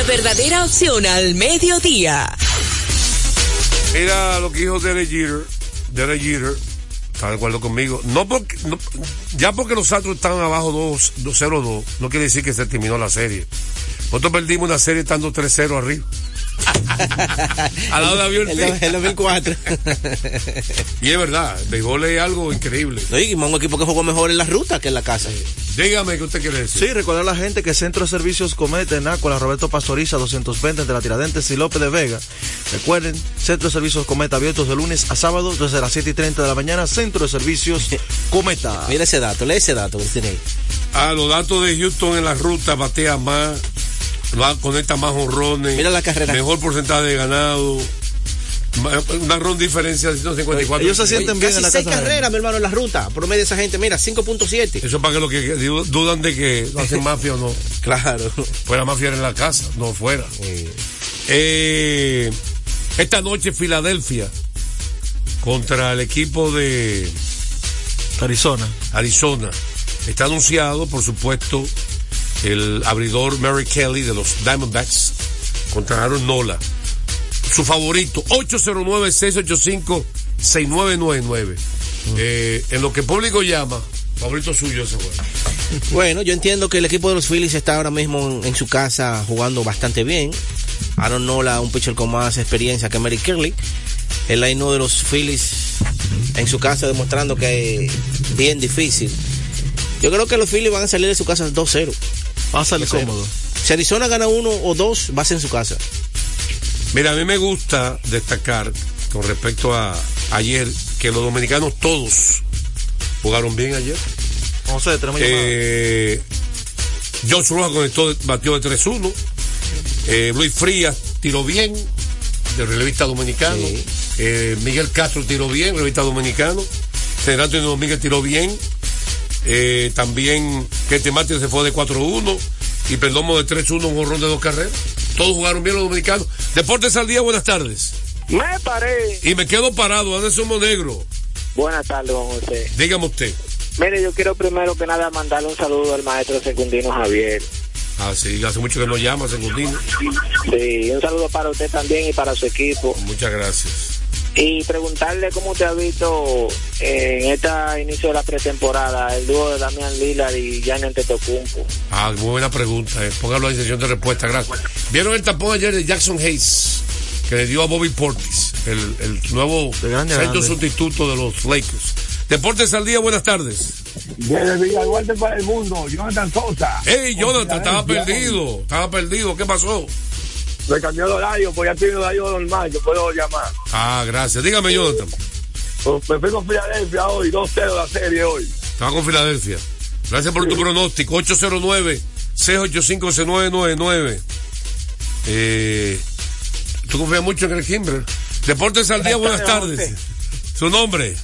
Speaker 9: La verdadera opción al mediodía.
Speaker 1: Mira lo que dijo Derek Jeter. Derek Jeter. Está de acuerdo conmigo. No porque, ya porque los Astros están abajo 2 2-0-2, no quiere decir que se terminó la serie. Nosotros perdimos una serie estando 3-0 arriba. [laughs] Al lado de avión
Speaker 2: El, el 2004.
Speaker 1: Y es verdad, el béisbol es algo increíble.
Speaker 2: No, y un equipo que jugó mejor en la ruta que en la casa.
Speaker 1: Dígame qué usted quiere decir.
Speaker 6: Sí, recordar a la gente que Centro de Servicios Cometa en Nácola, Roberto Pastoriza, 220 entre la Tiradentes y López de Vega. Recuerden, Centro de Servicios Cometa abiertos de lunes a sábado desde las 7 y 30 de la mañana. Centro de Servicios [laughs] Cometa.
Speaker 2: Mira ese dato, lee ese dato ahí.
Speaker 1: Ah, los datos de Houston en la ruta batea más, lo conecta más honrones.
Speaker 2: Mira la carrera.
Speaker 1: Mejor porcentaje de ganado. Una ronda diferencia de 154.
Speaker 6: Ellos se sienten bien
Speaker 2: Casi
Speaker 6: en la
Speaker 2: seis carreras, mi hermano, en la ruta. Promedio esa gente, mira, 5.7.
Speaker 1: Eso para que los que dudan de que no hacen mafia o no. [laughs]
Speaker 2: Claro.
Speaker 1: Pues la mafia era en la casa, no fuera. Eh, esta noche Filadelfia contra el equipo de
Speaker 6: Arizona.
Speaker 1: Arizona. Está anunciado, por supuesto, el abridor Mary Kelly de los Diamondbacks contra Aaron Nola. Su favorito, 809-685-6999. Eh, en lo que el público llama, favorito suyo ese juego. [laughs]
Speaker 2: Bueno, yo entiendo que el equipo de los Phillies está ahora mismo en, su casa jugando bastante bien. Aaron Nola, un pitcher con más experiencia que Mary Kelly. El line de los Phillies en su casa demostrando que es bien difícil. Yo creo que los Phillies van a salir de su casa 2-0.
Speaker 6: Va a salir
Speaker 2: 2-0.
Speaker 6: cómodo.
Speaker 2: Si Arizona gana uno o dos, va a ser en su casa.
Speaker 1: Mira, a mí me gusta destacar con respecto a ayer que los dominicanos todos jugaron bien ayer.
Speaker 6: Tenemos llamada.
Speaker 1: Eh, Josh Rojas conectó, batió de 3-1. Eh, Luis Frías tiró bien, de relevista dominicano. Eh, Miguel Castro tiró bien, relevista dominicano. General Antonio Domínguez tiró bien. Eh, también Kete Martínez se fue de 4-1 y Perdomo de 3-1, un jorrón de dos carreras. Todos jugaron bien los dominicanos. Deportes al día, buenas tardes.
Speaker 7: Me paré.
Speaker 1: Y me quedo parado, Anderson Monegro.
Speaker 7: Buenas tardes, don José.
Speaker 1: Dígame usted.
Speaker 7: Mire, yo quiero primero que nada mandarle un saludo al maestro secundino Javier.
Speaker 1: Ah, sí, hace mucho que no llama, Secundino.
Speaker 7: Sí, un saludo para usted también y para su equipo.
Speaker 1: Muchas gracias.
Speaker 7: Y preguntarle cómo te ha visto en este inicio de la pretemporada el dúo de Damián Lillard y Jan Antetokounmpo.
Speaker 1: Ah, muy buena pregunta. Eh. Póngalo en sesión de respuesta, gracias. ¿Vieron el tapón ayer de Jackson Hayes? Que le dio a Bobby Portis, el, el nuevo
Speaker 6: grande,
Speaker 1: centro
Speaker 6: grande.
Speaker 1: sustituto de los Lakers. Deportes al día, buenas tardes.
Speaker 18: Desde Villaguarte para el mundo, Jonathan Sosa.
Speaker 1: Hey, Jonathan, estaba perdido. Estaba perdido. ¿Qué pasó?
Speaker 18: Me cambió de horario, pues ya tiene horario normal, yo puedo llamar.
Speaker 1: Ah, gracias. Dígame, Jonathan.
Speaker 18: Pues me fui con Filadelfia hoy, 2-0 la serie hoy.
Speaker 1: Estaba con Filadelfia. Gracias por tu pronóstico. 809-685-6999. Eh, ¿Tú confías mucho en el Kimber? Deportes al día, buenas tardes. Su nombre.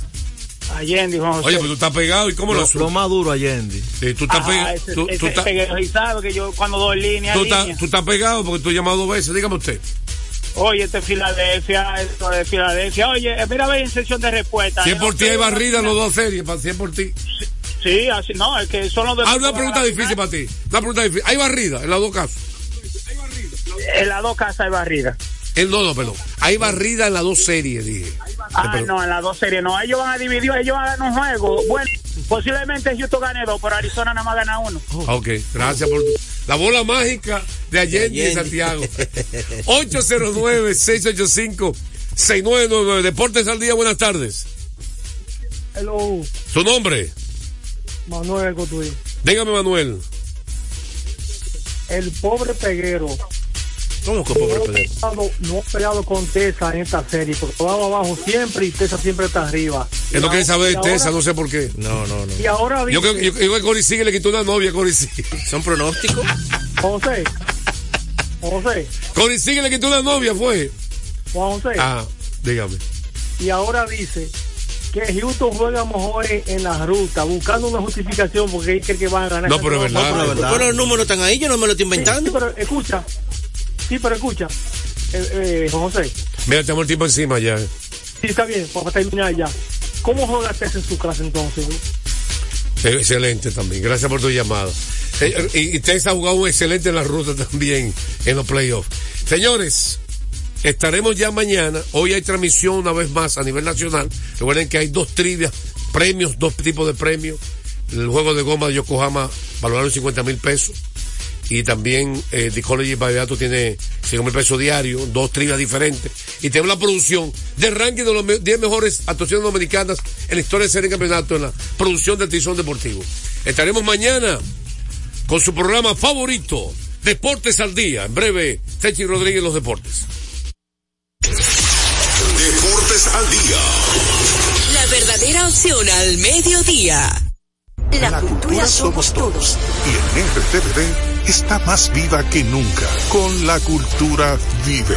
Speaker 19: Allende, Juan José.
Speaker 1: Oye, pero tú estás pegado. ¿Y cómo lo,
Speaker 6: Lo, lo más duro Allende.
Speaker 1: Sí, tú estás
Speaker 19: Ah,
Speaker 1: pegado. Tú,
Speaker 19: ese
Speaker 1: tú estás-
Speaker 19: sabe que yo cuando doy línea,
Speaker 1: tú
Speaker 19: línea.
Speaker 1: estás- tú estás pegado porque tú has llamado dos veces. Dígame usted.
Speaker 19: Oye, este es Filadelfia, esto de Filadelfia. Oye, eh, mira, ve en sección de respuesta.
Speaker 1: 100
Speaker 19: Eh,
Speaker 1: por ti hay barrida en los dos series. para 100 por ti.
Speaker 19: Sí, así, no, es que son los de.
Speaker 1: Ah, una pregunta difícil para ti. Una pregunta difícil. ¿Hay barrida en los dos casos?
Speaker 19: En las dos casas hay barrida.
Speaker 1: En, no, no, perdón. Hay barrida en las dos series, dije.
Speaker 19: Ah, no, en las dos series no. Ellos van a dividir, ellos van a ganar un juego. Bueno, posiblemente Houston gane dos, pero Arizona nada más gana uno.
Speaker 1: Ah, Ok, gracias por tu- la bola mágica de Allende y
Speaker 2: Allende.
Speaker 1: Santiago. 809-685-6999. Deportes al día, buenas tardes.
Speaker 20: Hello,
Speaker 1: Su nombre,
Speaker 20: Manuel Cotuí.
Speaker 1: dígame Manuel.
Speaker 20: El pobre peguero.
Speaker 2: ¿Cómo que pobre
Speaker 20: no, peleado- no ha peleado con Tesa en esta serie, porque va abajo siempre y Tesa siempre está arriba.
Speaker 1: Él no quiere saber de
Speaker 20: ahora-
Speaker 1: Tesa, no sé por qué.
Speaker 2: No, no, no.
Speaker 20: Y ahora
Speaker 1: Yo creo
Speaker 20: dice,
Speaker 1: yo, yo creo que Cory Sigue le quitó una novia a Cory Sigue.
Speaker 2: ¿Son pronósticos?
Speaker 20: José, José,
Speaker 1: Cory Sigue le quitó una novia, fue.
Speaker 20: Juan José,
Speaker 1: Ah, dígame.
Speaker 20: y ahora dice que Houston juega mejor en, en la ruta, buscando una justificación porque es que, que van a ganar.
Speaker 1: No, pero es verdad,
Speaker 20: No,
Speaker 1: es verdad.
Speaker 2: Pero los números están ahí, yo no me lo estoy
Speaker 20: Sí,
Speaker 2: inventando.
Speaker 20: sí, pero escucha, sí, pero escucha, eh, eh, José,
Speaker 1: Mira, tenemos el tiempo encima ya.
Speaker 20: sí, está bien, para terminar ya. ¿Cómo juega en su casa entonces?
Speaker 1: Excelente también. Gracias por tu llamada. Eh, Y, y ha jugado excelente en la ruta también en los playoffs. Señores, estaremos ya mañana. Hoy hay transmisión una vez más a nivel nacional. Recuerden que hay dos trivias, premios, dos tipos de premios. El juego de goma de Yokohama valorado en 50 mil pesos. Y también eh, The College Vallenato tiene 5 mil pesos diarios, dos trivias diferentes. Y tenemos la producción del ranking de los me- 10 mejores actuaciones dominicanas en la historia de serie de campeonato en la producción del Tizón Deportivo. Estaremos mañana con su programa favorito, Deportes al Día. En breve, Techi Rodríguez, los deportes.
Speaker 15: Deportes al día.
Speaker 9: La verdadera opción al mediodía. La, cultura somos todos.
Speaker 17: Y en RTVD está más viva que nunca. Con la cultura vive.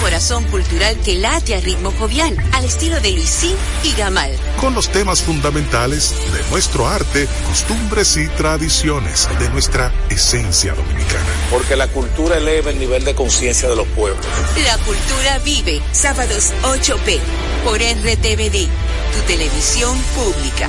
Speaker 9: corazón cultural que late a ritmo jovial, al estilo de Luisín y Gamal.
Speaker 17: Con los temas fundamentales de nuestro arte, costumbres y tradiciones, de nuestra esencia dominicana.
Speaker 21: Porque la cultura eleva el nivel de conciencia de los pueblos.
Speaker 9: La cultura vive, sábados 8p, por RTVD, tu televisión pública.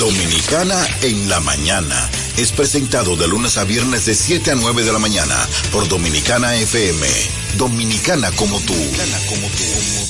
Speaker 15: Dominicana en la mañana. Es presentado de lunes a viernes de 7 a 9 de la mañana por Dominicana FM. Dominicana como tú. Dominicana como tú.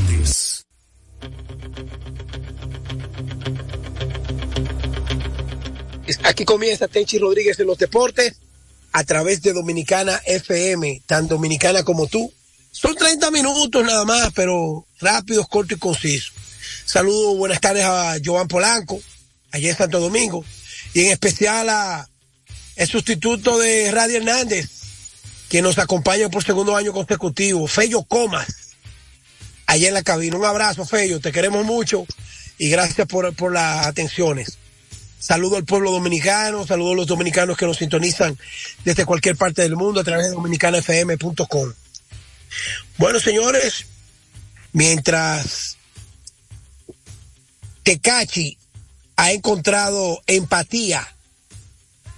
Speaker 22: Aquí comienza Tenchi Rodríguez en los deportes a través de Dominicana FM, tan dominicana como tú. Son 30 minutos nada más, pero rápidos, cortos y concisos. Saludos, buenas tardes a Joan Polanco, allá en Santo Domingo, y en especial a el sustituto de Radio Hernández, quien nos acompaña por segundo año consecutivo, Fello Comas, allá en la cabina. Un abrazo, Fello, te queremos mucho y gracias por, por las atenciones. Saludo al pueblo dominicano, saludo a los dominicanos que nos sintonizan desde cualquier parte del mundo a través de dominicanafm.com. Bueno, señores, mientras Tecachi ha encontrado empatía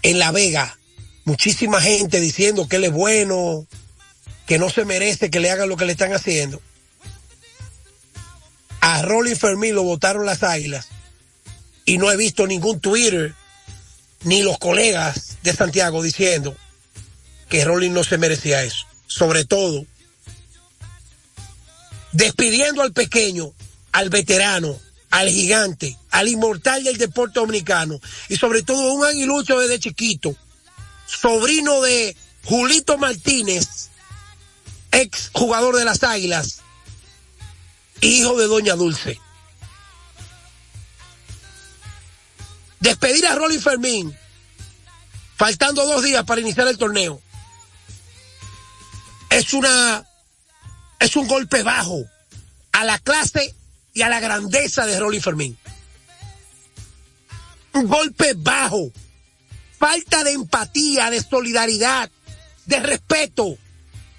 Speaker 22: en La Vega, muchísima gente diciendo que él es bueno, que no se merece que le hagan lo que le están haciendo. A Rolly Fermín lo votaron las águilas y no he visto ningún Twitter ni los colegas de Santiago diciendo que Rolling no se merecía eso. Sobre todo, despidiendo al pequeño, al veterano, al gigante, al inmortal del deporte dominicano y sobre todo un aguilucho desde chiquito, sobrino de Julito Martínez, ex jugador de las Águilas, hijo de Doña Dulce. Despedir a Rolly Fermín, faltando dos días para iniciar el torneo, es una, es un golpe bajo a la clase y a la grandeza de Rolly Fermín. Un golpe bajo, falta de empatía, de solidaridad, de respeto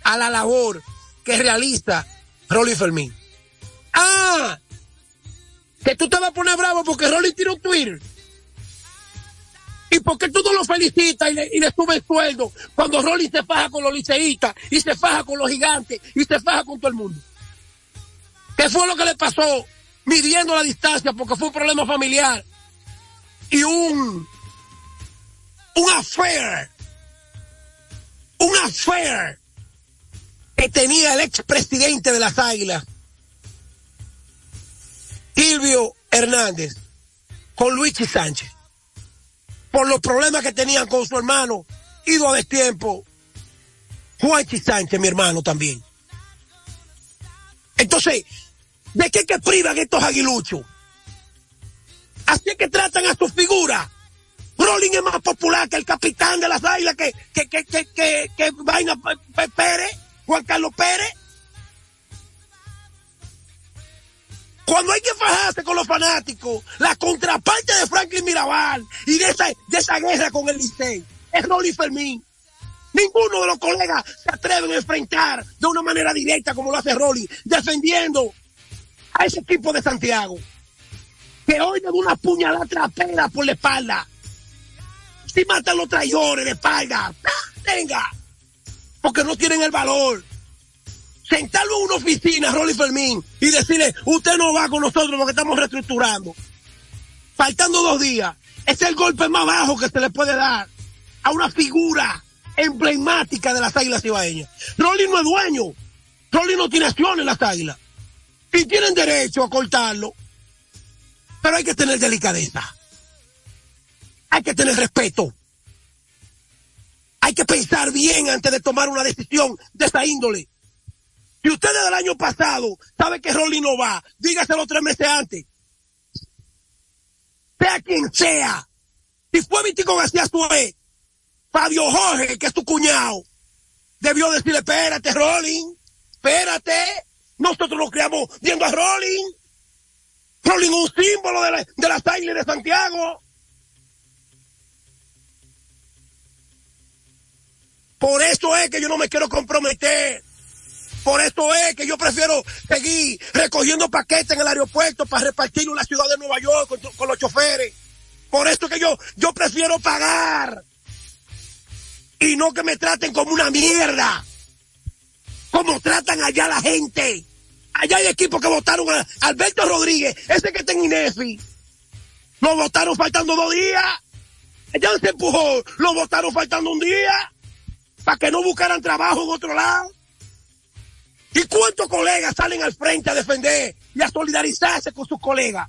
Speaker 22: a la labor que realiza Rolly Fermín. Ah, que tú te vas a poner bravo porque Rolly tiró Twitter. ¿Y por qué tú no lo felicitas y le, y le sueldo cuando Rolly se faja con los liceístas y se faja con los gigantes y se faja con todo el mundo? ¿Qué fue lo que le pasó midiendo la distancia porque fue un problema familiar y un un affair un affair que tenía el expresidente de las Águilas Silvio Hernández con Luigi Sánchez por los problemas que tenían con su hermano, ido a destiempo, Juanchi Sánchez, mi hermano también. Entonces, ¿de qué que privan estos aguiluchos? Así que tratan a su figura. Rolling es más popular que el capitán de las águilas, que, que, que, que, que, que Vaina Pérez, Juan Carlos Pérez. Cuando hay que fajarse con los fanáticos, la contraparte de Franklin Mirabal y de esa, de esa guerra con el Licey es Rolly Fermín. Ninguno de los colegas se atreven a enfrentar de una manera directa como lo hace Rolly, defendiendo a ese equipo de Santiago. Que hoy le da una puñalada trapera por la espalda. Si matan los traidores de espalda, venga. Porque no tienen el valor sentarlo en una oficina, Rolly Fermín, y decirle, usted no va con nosotros porque estamos reestructurando. Faltando dos días. Es el golpe más bajo que se le puede dar a una figura emblemática de las águilas ibaeñas. Rolly no es dueño. Rolly no tiene acción en las águilas. Y tienen derecho a cortarlo. Pero hay que tener delicadeza. Hay que tener respeto. Hay que pensar bien antes de tomar una decisión de esa índole. Si usted desde el año pasado sabe que Rolly no va, dígaselo tres meses antes. Sea quien sea. Si fue Vitico García Suárez, Fabio Jorge, que es tu cuñado, debió decirle, espérate, Rolling, espérate. Nosotros nos criamos viendo a Rolling. Rolling un símbolo de, la, de las de Santiago. Por eso es que yo no me quiero comprometer. Por eso es que yo prefiero seguir recogiendo paquetes en el aeropuerto para repartirlo en la ciudad de Nueva York con, los choferes. Por eso es que yo, yo prefiero pagar. Y no que me traten como una mierda. Como tratan allá la gente. Allá hay equipos que votaron a Alberto Rodríguez, ese que está en INEFI. Lo votaron faltando dos días. Allá se empujó, lo votaron faltando un día. Para que no buscaran trabajo en otro lado. ¿Y cuántos colegas salen al frente a defender y a solidarizarse con sus colegas?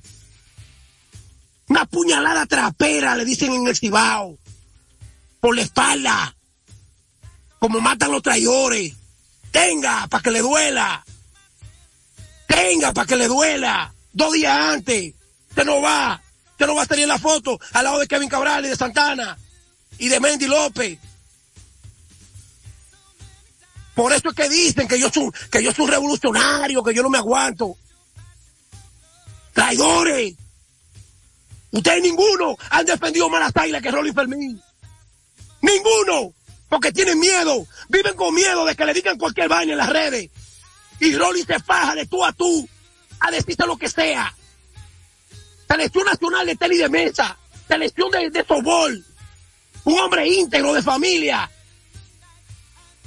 Speaker 22: Una puñalada trapera, le dicen en el Cibao. Por la espalda. Como matan los traidores. Tenga, para que le duela. Tenga, para que le duela. Dos días antes. Usted no va. Usted no va a salir en la foto al lado de Kevin Cabral y de Santana. Y de Mendy López. Por eso es que dicen que yo soy, que yo soy un revolucionario, que yo no me aguanto. Traidores. Ustedes ninguno han defendido más las águilas que Rolly Fermín. Ninguno. Porque tienen miedo. Viven con miedo de que le digan cualquier vaina en las redes. Y Rolly se faja de tú a tú a decirte lo que sea. Selección nacional de tenis de mesa. Selección de, de softball. Un hombre íntegro de familia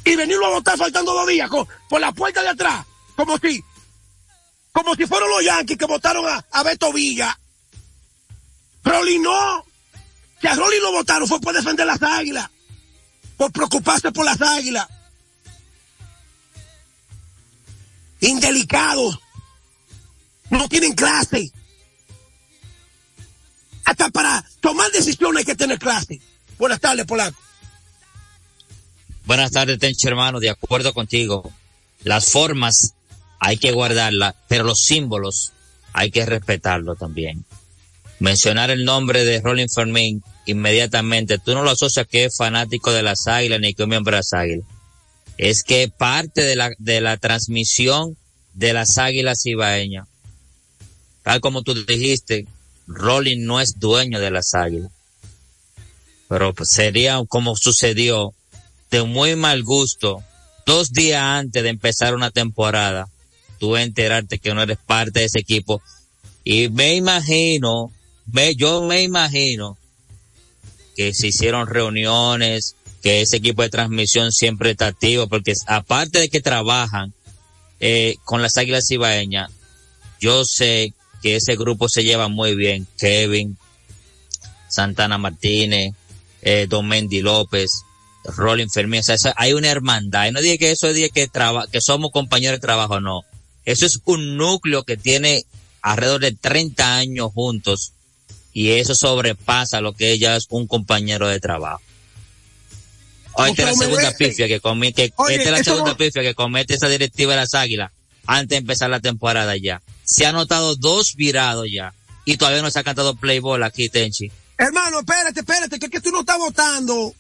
Speaker 22: y venirlo a votar faltando dos días por la puerta de atrás, como si, como si fueron los Yankees que votaron a, a Beto Villa. Rolly no. Si a Rolly lo votaron fue por defender las águilas, por preocuparse por las águilas. Indelicados. No tienen clase. Hasta para tomar decisiones hay que tener clase. Buenas tardes, Polaco.
Speaker 23: Buenas tardes, Tencho hermano, de acuerdo contigo. Las formas hay que guardarlas, pero los símbolos hay que respetarlo también. Mencionar el nombre de Rolling Fermín inmediatamente, tú no lo asocias que es fanático de las águilas ni que es miembro de las águilas. Es que parte de la, de la transmisión de las águilas ibaeñas. Tal como tú dijiste, Rolling no es dueño de las águilas. Pero sería como sucedió de muy mal gusto, dos días antes de empezar una temporada, tú enterarte que no eres parte de ese equipo. Y me imagino, me, yo me imagino que se hicieron reuniones, que ese equipo de transmisión siempre está activo, porque aparte de que trabajan eh, con las Águilas Ibaeñas, yo sé que ese grupo se lleva muy bien. Kevin, Santana Martínez, eh, Don Mendy López, Rolling Fermín. O sea, eso, hay una hermandad. Y no dije que eso es que, traba, que somos compañeros de trabajo, no. Eso es un núcleo que tiene alrededor de 30 años juntos y eso sobrepasa lo que ella es un compañero de trabajo. Oh, esta es la segunda pifia que comete, esta es la segunda pifia que comete esa directiva de las águilas antes de empezar la temporada ya. Se ha notado dos virados ya y todavía no se ha cantado Playboy aquí, Tenchi.
Speaker 22: Hermano, espérate, espérate, que, es que tú no estás votando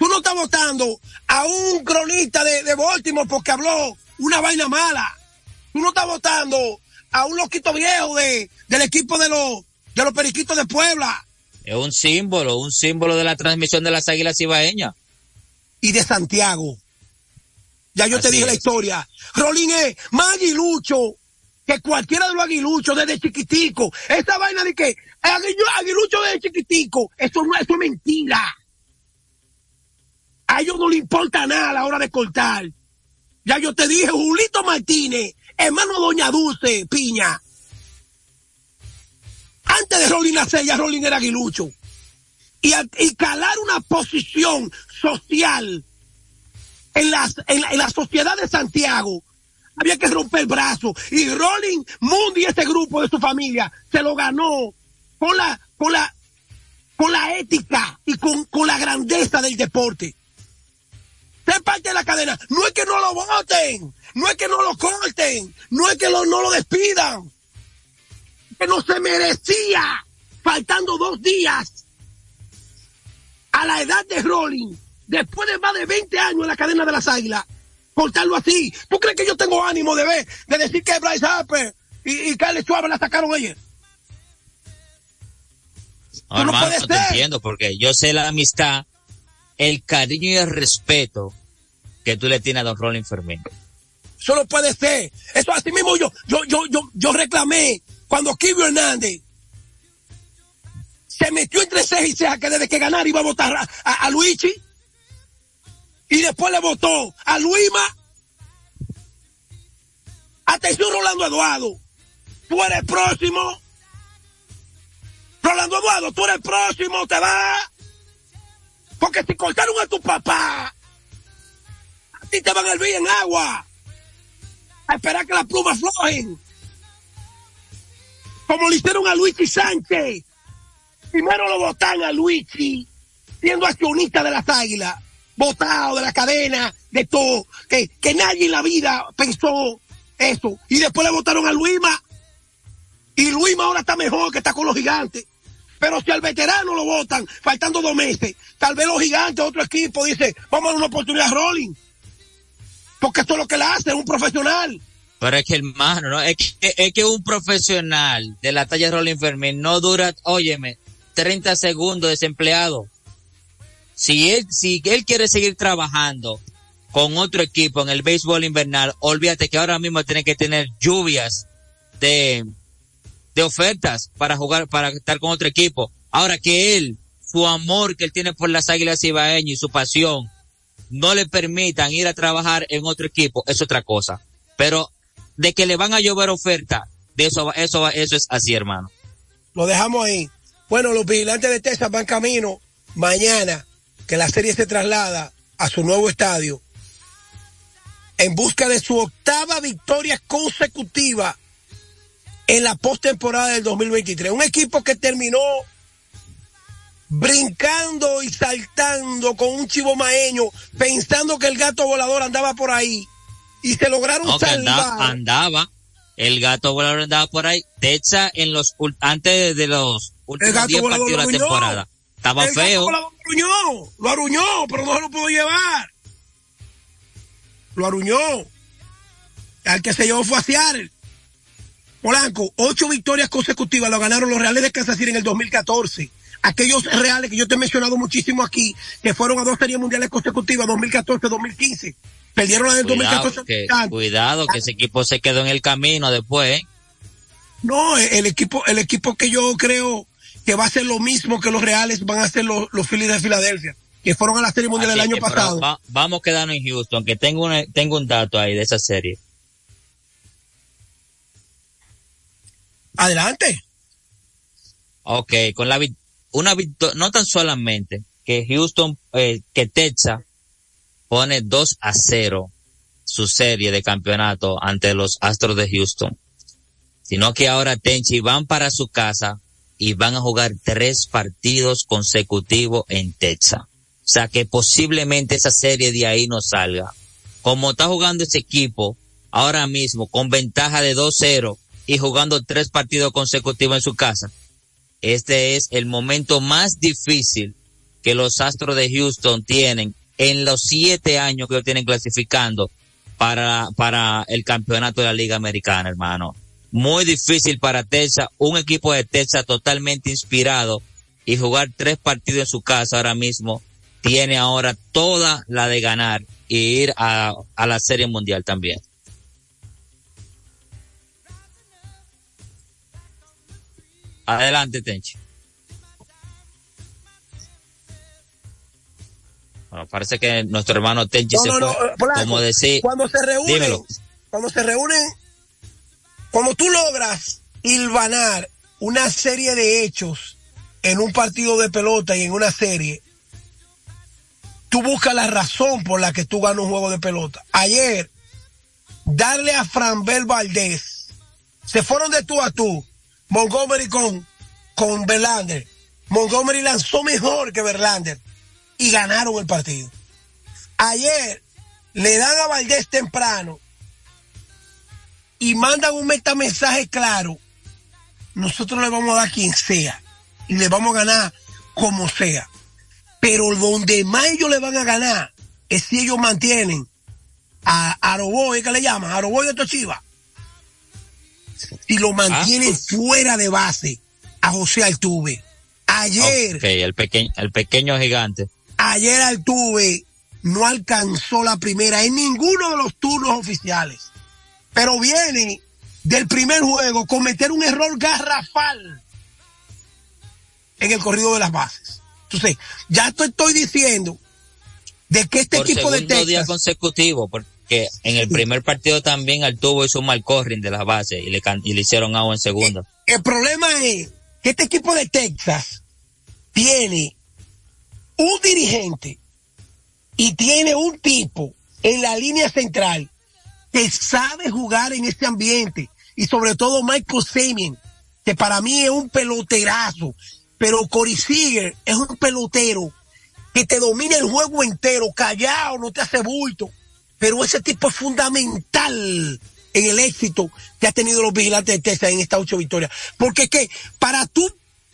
Speaker 22: Tú no estás votando a un cronista de, de Baltimore porque habló una vaina mala. Tú no estás votando a un loquito viejo de, del equipo de los, de los periquitos de Puebla.
Speaker 23: Es un símbolo, un símbolo de la transmisión de las águilas ibaeñas.
Speaker 22: Y de Santiago. Ya yo te dije la historia. Rolín es más aguilucho que cualquiera de los aguiluchos desde chiquitico. Esa vaina de que aguilu- aguilucho desde chiquitico, eso no eso es mentira. A ellos no le importa nada a la hora de cortar. Ya yo te dije, Julito Martínez, hermano Doña Dulce Piña. Antes de Rolín nacer, ya Rolín era aguilucho. Y, y calar una posición social en, la, sociedad de Santiago, había que romper el brazo. Y Rolling Mundi y ese grupo de su familia se lo ganó con la ética y con, con la grandeza del deporte. Ser parte de la cadena. No es que no lo voten, no es que no lo corten, no es que lo- no lo despidan. Que no se merecía, faltando dos días a la edad de Rolling, después de más de 20 años en la cadena de las águilas, cortarlo así. ¿Tú crees que yo tengo ánimo de ver, de decir que Bryce Harper y, y Carles Suárez la sacaron ayer?
Speaker 23: No,
Speaker 22: no
Speaker 23: hermano, no te entiendo porque yo sé la amistad, el cariño y el respeto que tú le tienes a don Rolling Fermín.
Speaker 22: Eso no puede ser. Eso así mismo yo, yo, yo, yo, yo reclamé cuando Kivio Hernández se metió entre ceja y ceja que desde que ganara iba a votar a, a, Luigi y después le votó a Luima. Atención Rolando Eduardo, tú eres próximo. Rolando Eduardo, tú eres próximo, te va. Porque si cortaron a tu papá, ti te van a hervir en agua a esperar que las plumas flojen. Como le hicieron a Luigi Sánchez. Primero lo votan a Luigi, siendo accionista de las águilas, votado de la cadena, de todo, que, que nadie en la vida pensó eso. Y después le votaron a Luima. Y Luima ahora está mejor que está con los gigantes. Pero si al veterano lo votan, faltando dos meses, tal vez los gigantes, otro equipo, dice, vamos a dar una oportunidad a Rolling. Porque esto es lo que le hace, un profesional.
Speaker 23: Pero es que hermano, ¿no? Es que, es que un profesional de la talla de Rolling Fermín no dura, óyeme, 30 segundos desempleado. Si él, si él quiere seguir trabajando con otro equipo en el béisbol invernal, olvídate que ahora mismo tiene que tener lluvias de, de ofertas para jugar, para estar con otro equipo. Ahora que él, su amor que él tiene por las águilas ibaeñas y su pasión, no le permitan ir a trabajar en otro equipo, es otra cosa. Pero de que le van a llover oferta, de eso, eso, eso es así, hermano.
Speaker 22: Lo dejamos ahí. Bueno, los vigilantes de Texas van camino mañana que la serie se traslada a su nuevo estadio en busca de su octava victoria consecutiva en la postemporada del 2023. Un equipo que terminó brincando y saltando con un chivo maeño, pensando que el gato volador andaba por ahí y se lograron
Speaker 23: No,
Speaker 22: salvar.
Speaker 23: andaba, andaba, el gato volador andaba por ahí. Techa en los, antes de los últimos
Speaker 22: gato
Speaker 23: 10
Speaker 22: volador
Speaker 23: partidos de la temporada. Estaba
Speaker 22: El gato
Speaker 23: feo.
Speaker 22: volador Lo aruñó, lo aruñó, pero no se lo pudo llevar. Lo aruñó. Al que se llevó fue a Seattle. Polanco, ocho victorias consecutivas lo ganaron los Reales de Kansas City en el 2014. Aquellos Reales que yo te he mencionado muchísimo aquí, que fueron a dos series mundiales consecutivas, 2014-2015. Perdieron la del
Speaker 23: Cuidado
Speaker 22: 2014.
Speaker 23: que, cuidado que ese equipo se quedó en el camino después. ¿eh?
Speaker 22: No, el equipo, el equipo que yo creo que va a ser lo mismo que los Reales van a ser los, los Phillies de Filadelfia, que fueron a la serie mundial
Speaker 23: Así
Speaker 22: el año
Speaker 23: que,
Speaker 22: pasado.
Speaker 23: va- vamos a quedarnos en Houston, que tengo, una- tengo un dato ahí de esa serie.
Speaker 22: Adelante.
Speaker 23: Ok, con la una victoria, no tan solamente que Houston, eh, que Texas pone 2 a 0 su serie de campeonato ante los Astros de Houston, sino que ahora Tenchi van para su casa y van a jugar tres partidos consecutivos en Texas. O sea que posiblemente esa serie de ahí no salga. Como está jugando ese equipo ahora mismo con ventaja de 2-0 y jugando tres partidos consecutivos en su casa, este es el momento más difícil que los Astros de Houston tienen en los siete años que tienen clasificando para, para el campeonato de la Liga Americana, hermano. muy difícil para Texas, un equipo de Texas totalmente inspirado y jugar tres partidos en su casa ahora mismo tiene ahora toda la de ganar y ir a, a la Serie Mundial también. Adelante, Tenchi. Bueno, parece que nuestro hermano Tenchi
Speaker 22: No,
Speaker 23: se
Speaker 22: no,
Speaker 23: fue.
Speaker 22: eh,
Speaker 23: como decir,
Speaker 22: cuando se reúnen,
Speaker 23: dímelo.
Speaker 22: cuando se reúnen, cuando tú logras hilvanar una serie de hechos en un partido de pelota y en una serie, tú buscas la razón por la que tú ganas un juego de pelota. Ayer, darle a Franbel Valdés, se fueron de tú a tú, Montgomery con, con Verlander. Montgomery lanzó mejor que Verlander y ganaron el partido. Ayer le dan a Valdés temprano y mandan un metamensaje claro. Nosotros le vamos a dar quien sea y le vamos a ganar como sea. Pero donde más ellos le van a ganar es si ellos mantienen a Aroboy, que le llaman, Aroboy de Toshiba. Si lo mantienen fuera de base a José Altuve. Ayer,
Speaker 23: el pequeño, el pequeño gigante.
Speaker 22: ayer Altuve no alcanzó la primera en ninguno de los turnos oficiales. Pero viene del primer juego cometer un error garrafal en el corrido de las bases. Entonces, ya te estoy diciendo de que este
Speaker 23: por
Speaker 22: equipo de
Speaker 23: día
Speaker 22: Texas,
Speaker 23: porque en el primer partido también Altuvo hizo un mal corring de las bases y le, y le hicieron agua en segundo.
Speaker 22: el problema es que este equipo de Texas tiene un dirigente y tiene un tipo en la línea central que sabe jugar en este ambiente y sobre todo Michael Semien, que para mí es un peloterazo, pero Corey Seager es un pelotero que te domina el juego entero, callado, no te hace bulto, pero ese tipo es fundamental en el éxito que ha tenido los vigilantes de Texas en estas ocho victorias, porque que para tú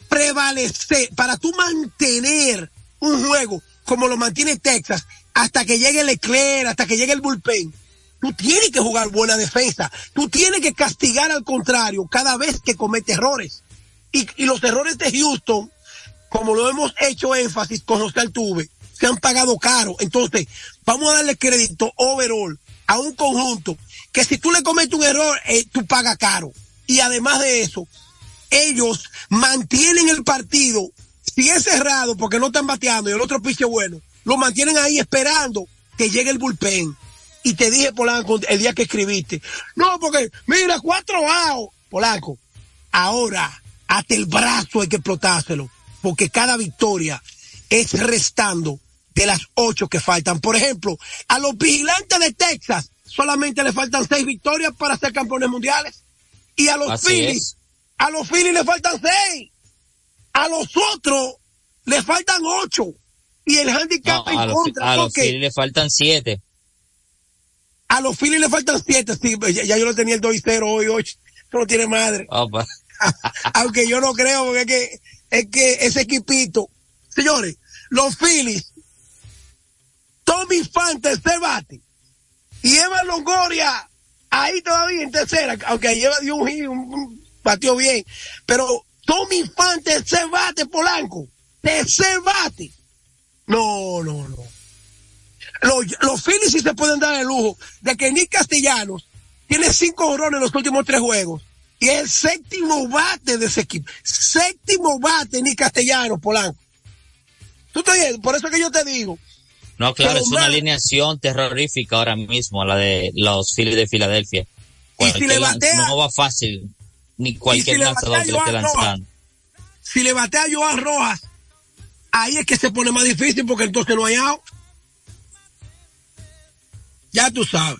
Speaker 22: prevalecer, para tú mantener un juego como lo mantiene Texas, hasta que llegue Leclerc, hasta que llegue el bullpen, tú tienes que jugar buena defensa, tú tienes que castigar al contrario cada vez que comete errores. Y, y los errores de Houston, como lo hemos hecho énfasis con José Altuve, se han pagado caro. Entonces, vamos a darle crédito overall a un conjunto que si tú le cometes un error, eh, tú pagas caro. Y además de eso, ellos mantienen el partido, si es cerrado porque no están bateando y el otro piche bueno, lo mantienen ahí esperando que llegue el bullpen. Y te dije, Polanco, el día que escribiste, no, porque mira, cuatro outs, Polanco, ahora hasta el brazo hay que explotárselo, porque cada victoria es restando de las ocho que faltan. Por ejemplo, a los vigilantes de Texas solamente le faltan seis victorias para ser campeones mundiales. Y a los
Speaker 23: Así
Speaker 22: Phillies,
Speaker 23: es.
Speaker 22: a los Phillies le faltan seis. A los otros le faltan ocho. Y el
Speaker 23: No,
Speaker 22: handicap en
Speaker 23: a los,
Speaker 22: contra,
Speaker 23: a los Phillies le faltan siete.
Speaker 22: a los Phillies le faltan siete. Sí, ya, ya yo lo tenía el 2 y 0 hoy, hoy. Eso no tiene madre.
Speaker 23: Opa. [laughs]
Speaker 22: Aunque yo no creo, porque es que, es que ese equipito, señores, los Phillies, Tommy Fan, tercer bate, y Eva Longoria, ahí todavía en tercera, aunque ahí Eva dio un, un, batió bien, pero Tommy Fan, tercer bate, Polanco, tercer bate. No, no, no. Los, los Phillies sí se pueden dar el lujo de que Nick Castellanos tiene cinco horrones en los últimos tres juegos. Y es el séptimo bate de ese equipo. Séptimo bate Nick Castellanos, Polanco. ¿Tú te? Por eso que yo te digo.
Speaker 23: No, claro,
Speaker 22: Pero
Speaker 23: es una alineación terrorífica ahora mismo, la de los Phillies de Filadelfia.
Speaker 22: Y si le batea-
Speaker 23: no va fácil, ni cualquier lanzador que le esté lanzando.
Speaker 22: Si le batea a Joan Rojas, ahí es que se pone más difícil porque entonces no hay out. Ya tú sabes.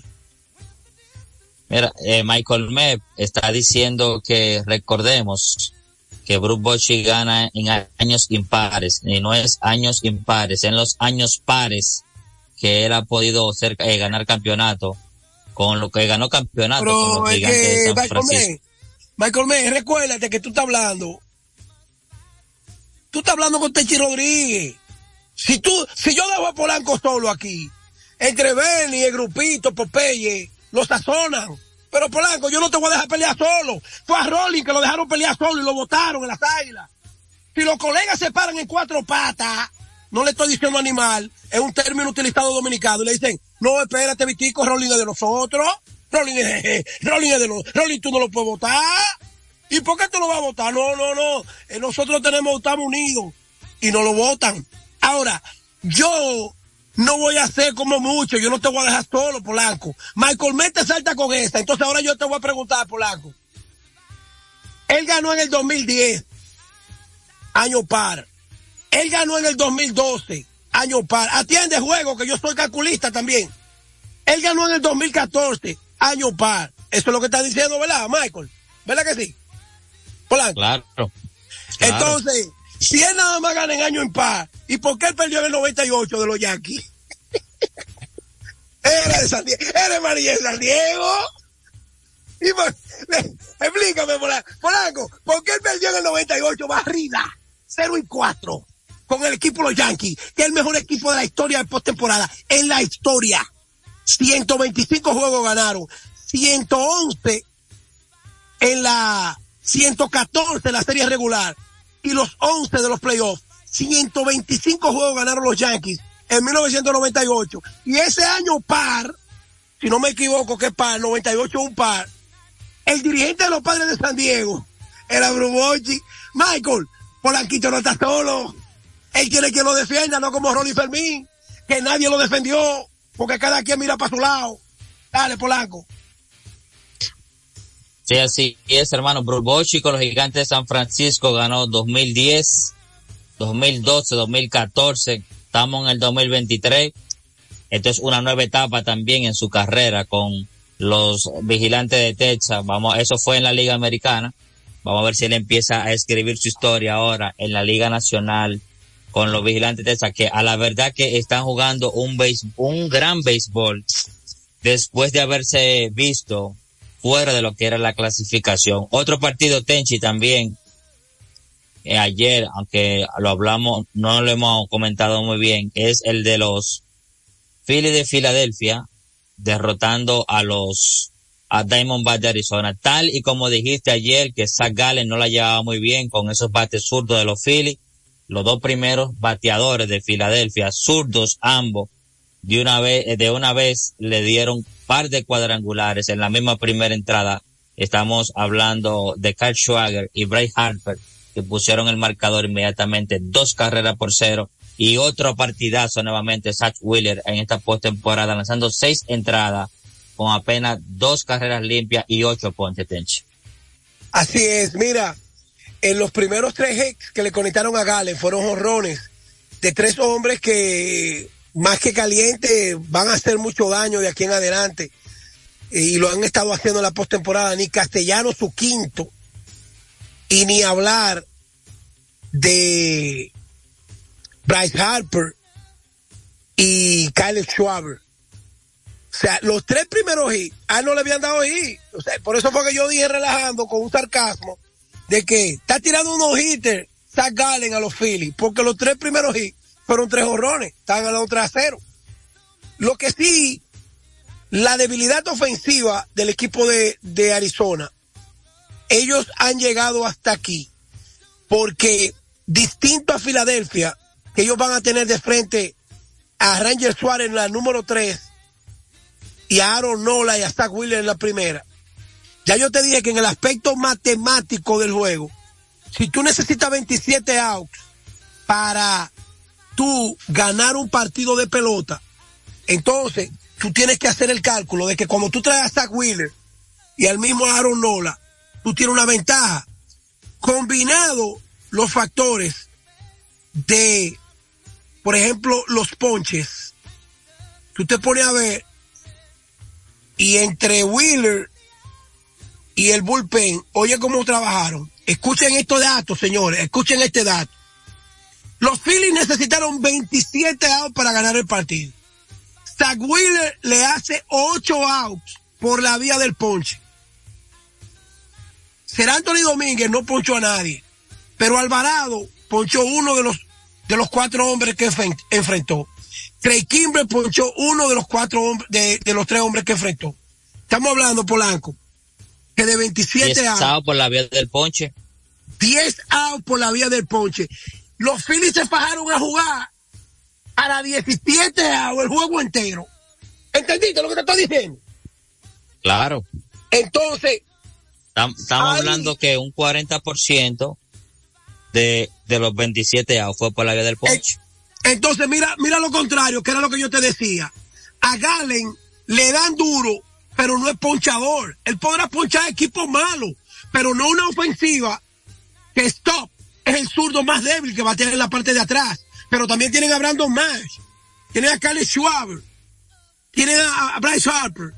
Speaker 23: Mira, eh, Michael Mepp está diciendo que recordemos que Bruce Bochy gana en años impares, y no es años impares, en los años pares que él ha podido ser, eh, ganar campeonato, con lo que ganó campeonato con
Speaker 22: Pero
Speaker 23: los
Speaker 22: es
Speaker 23: gigantes de
Speaker 22: que,
Speaker 23: San
Speaker 22: Michael
Speaker 23: Francisco.
Speaker 22: May, Michael May, recuérdate que tú estás hablando. Tú estás hablando con Techi Rodríguez. Si tú, si yo dejo a Polanco solo aquí, entre Benny, el grupito, Popeye, lo sazonan. Pero Polanco, yo no te voy a dejar pelear solo. Fue a Rolling que lo dejaron pelear solo y lo votaron en las águilas. Si los colegas se paran en cuatro patas, no le estoy diciendo animal, es un término utilizado dominicano, y le dicen, no, espérate, Vitico, Rolling es de nosotros, Rolling es, [laughs] Rolling es de nosotros, Rolling tú no lo puedes votar. ¿Y por qué tú lo vas a votar? No, no, no, eh, nosotros tenemos, estamos unidos y no lo votan. Ahora, yo no voy a hacer como mucho, yo no te voy a dejar solo, Polanco. Michael Mete salta con esta, entonces ahora yo te voy a preguntar, Polanco. Él ganó en el 2010, año par. Él ganó en el 2012, año par. Atiende juego, que yo soy calculista también. Él ganó en el 2014, año par. Eso es lo que está diciendo, ¿verdad, Michael? ¿Verdad que sí? Polanco.
Speaker 23: Claro. claro.
Speaker 22: Entonces, si él nada más gana en año impar, ¿y por qué él perdió en el 98 de los Yankees? [laughs] era de San Diego, era María de San Diego. Y por, explícame, Polanco, ¿por qué él perdió en el 98 barrida? 0 y 4 con el equipo de los Yankees, que es el mejor equipo de la historia de postemporada, en la historia. 125 juegos ganaron, 111 en la 114 en la serie regular y los 11 de los playoffs. 125 juegos ganaron los Yankees en 1998. Y ese año par, si no me equivoco, que par, 98 un par, el dirigente de los padres de San Diego era Brubochi. Michael, Polanquito no está solo. Él quiere que lo defienda, no como Ronnie Fermín, que nadie lo defendió, porque cada quien mira para su lado. Dale, Polanco.
Speaker 23: Sí, así es, hermano. Bruce con los gigantes de San Francisco ganó 2010, 2012, 2014. Estamos en el 2023. Esto es una nueva etapa también en su carrera con los vigilantes de Texas. Vamos, eso fue en la Liga Americana. Vamos a ver si él empieza a escribir su historia ahora en la Liga Nacional con los vigilantes de Texas, que a la verdad que están jugando un, base, un gran béisbol después de haberse visto fuera de lo que era la clasificación. Otro partido Tenchi también eh, ayer, aunque lo hablamos, no lo hemos comentado muy bien, es el de los Phillies de Filadelfia derrotando a los a Diamondbacks de Arizona, tal y como dijiste ayer que Zach Gallen no la llevaba muy bien con esos bates zurdos de los Phillies, los dos primeros bateadores de Filadelfia, zurdos ambos, de una vez, de una vez le dieron par de cuadrangulares en la misma primera entrada. Estamos hablando de Carl Schwager y Bryce Harper, que pusieron el marcador inmediatamente, dos carreras por cero. Y otro partidazo nuevamente, Zach Wheeler en esta postemporada, lanzando seis entradas con apenas dos carreras limpias y ocho ponches, Tenchi.
Speaker 22: Así es, mira, en los primeros tres hits que le conectaron a Galen fueron honrones de tres hombres que más que caliente, van a hacer mucho daño de aquí en adelante. Y lo han estado haciendo en la postemporada. Ni Castellano su quinto. Y ni hablar de Bryce Harper y Kyle Schwaber. O sea, los tres primeros hits, a él no le habían dado hit. O sea, por eso fue que yo dije relajando con un sarcasmo de que está tirando unos hitters Zach Gallen a los Phillies, porque los tres primeros hits fueron tres horrones, están ganando 3 a 0. Lo que sí, la debilidad ofensiva del equipo de, de Arizona, ellos han llegado hasta aquí, porque distinto a Filadelfia, que ellos van a tener de frente a Ranger Suárez en la número 3 y a Aaron Nola y a Zach Wheeler en la primera. Ya yo te dije que en el aspecto matemático del juego, si tú necesitas 27 outs para tú ganar un partido de pelota, entonces tú tienes que hacer el cálculo de que cuando tú traes a Zach Wheeler y al mismo Aaron Nola, tú tienes una ventaja. Combinado los factores de, por ejemplo, los ponches, tú te pones a ver y entre Wheeler y el bullpen, oye cómo trabajaron. Escuchen estos datos, señores, escuchen este dato. Los Phillies necesitaron 27 outs para ganar el partido. Zach Wheeler le hace 8 outs por la vía del ponche. Ser Anthony Domínguez no ponchó a nadie, pero Alvarado ponchó uno de los, de los cuatro hombres que enfrentó. Trey Kimber ponchó uno de los cuatro hombres, de, de los tres hombres que enfrentó. Estamos hablando, Polanco, que de 27
Speaker 23: 10
Speaker 22: outs,
Speaker 23: outs por la vía del ponche.
Speaker 22: 10 outs por la vía del ponche. Los Phillies se fajaron a jugar a las 17 outs el juego entero. ¿Entendiste lo que te estoy diciendo?
Speaker 23: Claro.
Speaker 22: Entonces,
Speaker 23: Estamos hablando que un 40% de, de los 27 outs fue por la vía del ponche.
Speaker 22: entonces mira, mira lo contrario, que era lo que yo te decía. A Galen le dan duro, pero no es ponchador. Él podrá ponchar equipos malos, pero no una ofensiva que stop es el zurdo más débil que va a tener en la parte de atrás. Pero también tienen a Brandon Marsh, tienen a Kyle Schwaber, tienen a Bryce Harper.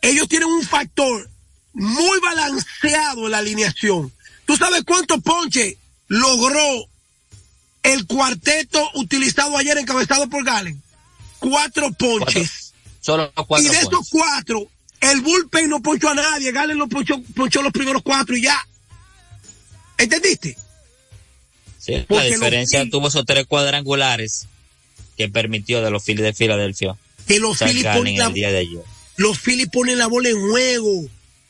Speaker 22: Ellos tienen un factor muy balanceado la alineación. ¿Tú sabes cuántos ponches logró el cuarteto utilizado ayer encabezado por Galen? Cuatro ponches.
Speaker 23: Solo cuatro
Speaker 22: y de esos
Speaker 23: ponches.
Speaker 22: cuatro, el bullpen no ponchó a nadie. Galen lo ponchó, ponchó los primeros cuatro y ya. ¿Entendiste?
Speaker 23: Sí, la
Speaker 22: porque los
Speaker 23: diferencia tuvo esos tres cuadrangulares que permitió de los Phillies de Filadelfia.
Speaker 22: Que los
Speaker 23: sacar
Speaker 22: Phillies
Speaker 23: en
Speaker 22: ponen la,
Speaker 23: el día de ayer.
Speaker 22: los Phillies ponen la bola en juego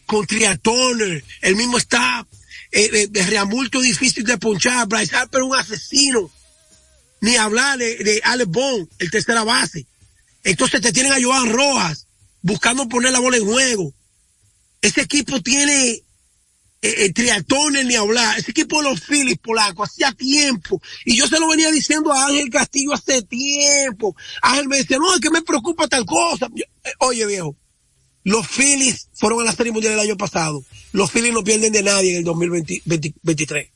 Speaker 22: con Tria Turner, el mismo staff, eh, eh, Reamulto difícil de ponchar, Bryce Harper un asesino, ni hablar de, de Alex Bond, el tercera base. Entonces te tienen a Joan Rojas buscando poner la bola en juego. Ese equipo tiene eh, eh, Tria Turner ni hablar. Ese equipo de los Phillies polaco hacía tiempo. Y yo se lo venía diciendo a Ángel Castillo hace tiempo. Ángel me decía, no, es que me preocupa tal cosa. Yo, eh, oye, viejo, los Phillies fueron a la Serie Mundial el año pasado. Los Phillies no pierden de nadie en el 2023.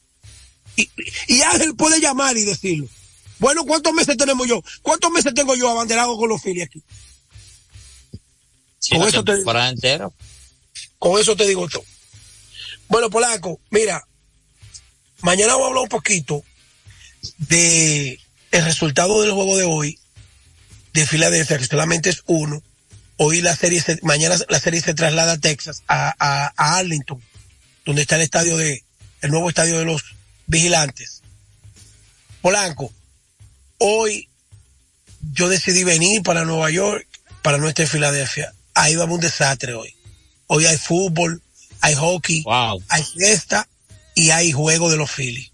Speaker 22: Y, y Ángel puede llamar y decirlo. Bueno, ¿cuántos meses tenemos yo? ¿Cuántos meses tengo yo abanderado con los Phillies aquí?
Speaker 23: Sí,
Speaker 22: Con eso te-
Speaker 23: entera.
Speaker 22: Con eso te digo todo. Bueno, Polaco, mira, mañana vamos a hablar un poquito de el resultado del juego de hoy de Filadelfia, que solamente es uno. Hoy la serie, se- mañana la serie se traslada a Texas, a, a- a Arlington, donde está el estadio de, el nuevo estadio de los vigilantes. Polanco, hoy yo decidí venir para Nueva York, para no estar en Filadelfia. Ahí vamos un desastre hoy. Hoy hay fútbol, hay hockey, hay fiesta y hay juego de los Phillies.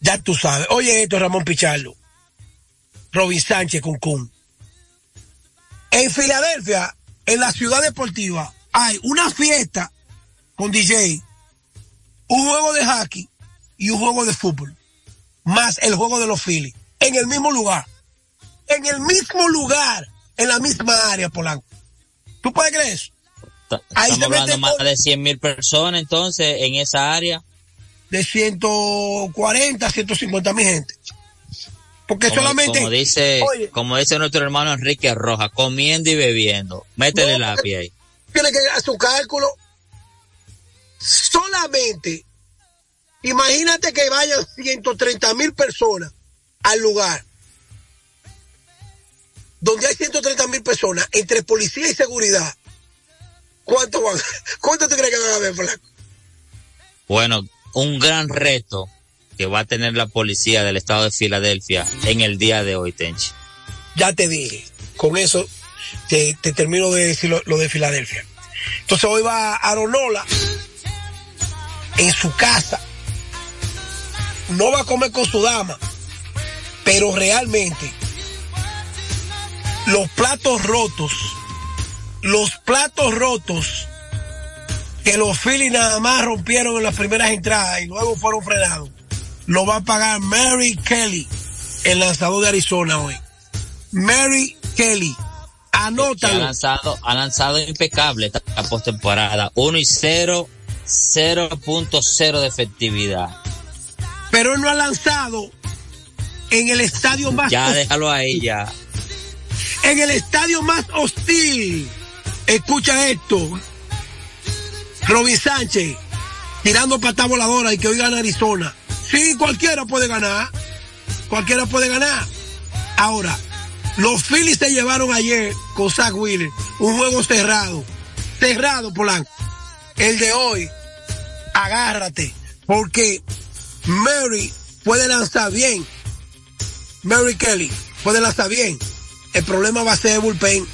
Speaker 22: Ya tú sabes. Oye esto, Ramón Pichardo. Robin Sánchez Cuncún. En Filadelfia, en la ciudad deportiva, hay una fiesta con DJ, un juego de hockey y un juego de fútbol. Más el juego de los Phillies. En el mismo lugar. En el mismo lugar. En la misma área, Polanco. ¿Tú puedes creer eso? Ahí
Speaker 23: Estamos hablando más de 100 mil personas entonces en esa área.
Speaker 22: de 140, 150 mil gente. Porque
Speaker 23: Como,
Speaker 22: solamente,
Speaker 23: como dice,
Speaker 22: oye,
Speaker 23: como dice nuestro hermano Enrique Roja, comiendo y bebiendo. Métele
Speaker 22: No,
Speaker 23: la pie ahí.
Speaker 22: tiene que hacer un cálculo. Solamente, imagínate que vayan 130 mil personas al lugar. Donde hay 130 mil personas, entre policía y seguridad. ¿Cuánto van? [laughs] ¿Cuánto tú crees que van a haber, Flaco?
Speaker 23: Bueno, un gran reto que va a tener la policía del estado de Filadelfia en el día de hoy, Tenchi.
Speaker 22: Ya te dije. Con eso te, te termino de decir lo, lo de Filadelfia. Entonces hoy va Aronola en su casa. No va a comer con su dama. Pero realmente los platos rotos, los platos rotos que los Phillies nada más rompieron en las primeras entradas y luego fueron frenados, lo va a pagar Mary Kelly, el lanzador de Arizona hoy. Mary Kelly,
Speaker 23: Que ha
Speaker 22: anótalo.
Speaker 23: lanzado, ha lanzado impecable esta postemporada. 1 y 0, 0.0 de efectividad.
Speaker 22: Pero él no ha lanzado en el estadio más
Speaker 23: Ya
Speaker 22: hostil.
Speaker 23: déjalo ahí ya.
Speaker 22: en el estadio más hostil. Escucha esto. Robin Sánchez tirando patada voladora y que hoy gana Arizona. Sí, cualquiera puede ganar. Cualquiera puede ganar. Ahora, los Phillies se llevaron ayer con Zach Wheeler un juego cerrado. Cerrado, Polanco. El de hoy, agárrate. Porque Mary puede lanzar bien. Mary Kelly puede lanzar bien. El problema va a ser el bullpen.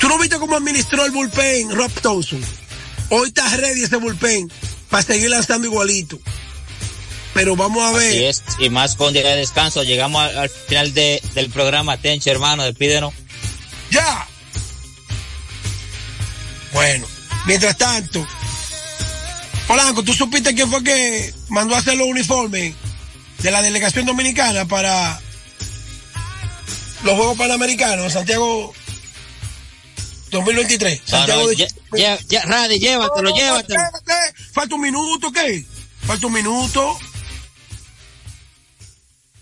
Speaker 22: ¿Tú no viste cómo administró el bullpen Rob Thompson? Hoy está ready ese bullpen para seguir lanzando igualito. Pero vamos a ver.
Speaker 23: Así es, y más con día de descanso. Llegamos al, al final de, del programa. Tenche, hermano, despídenos.
Speaker 22: ¡Ya! Bueno, mientras tanto, Polanco, ¿tú supiste quién fue que mandó a hacer los uniformes de la delegación dominicana para los Juegos Panamericanos Santiago 2023?
Speaker 23: No,
Speaker 22: Santiago
Speaker 23: no,
Speaker 22: de-
Speaker 23: lle- lle- Radi, llévatelo,
Speaker 22: No,
Speaker 23: llévatelo.
Speaker 22: Falta un minuto, ¿qué? Falta un minuto.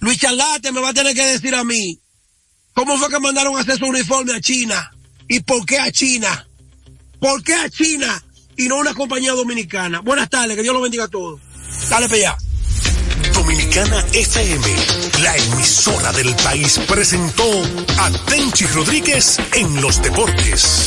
Speaker 22: Luis Charlate me va a tener que decir a mí cómo fue que mandaron a hacer su uniforme a China y por qué a China. ¿Por qué a China y no a una compañía dominicana? Buenas tardes, que Dios lo bendiga a todos. Dale para allá.
Speaker 10: Dominicana FM, la emisora del país, presentó a Tenchi Rodríguez en los deportes.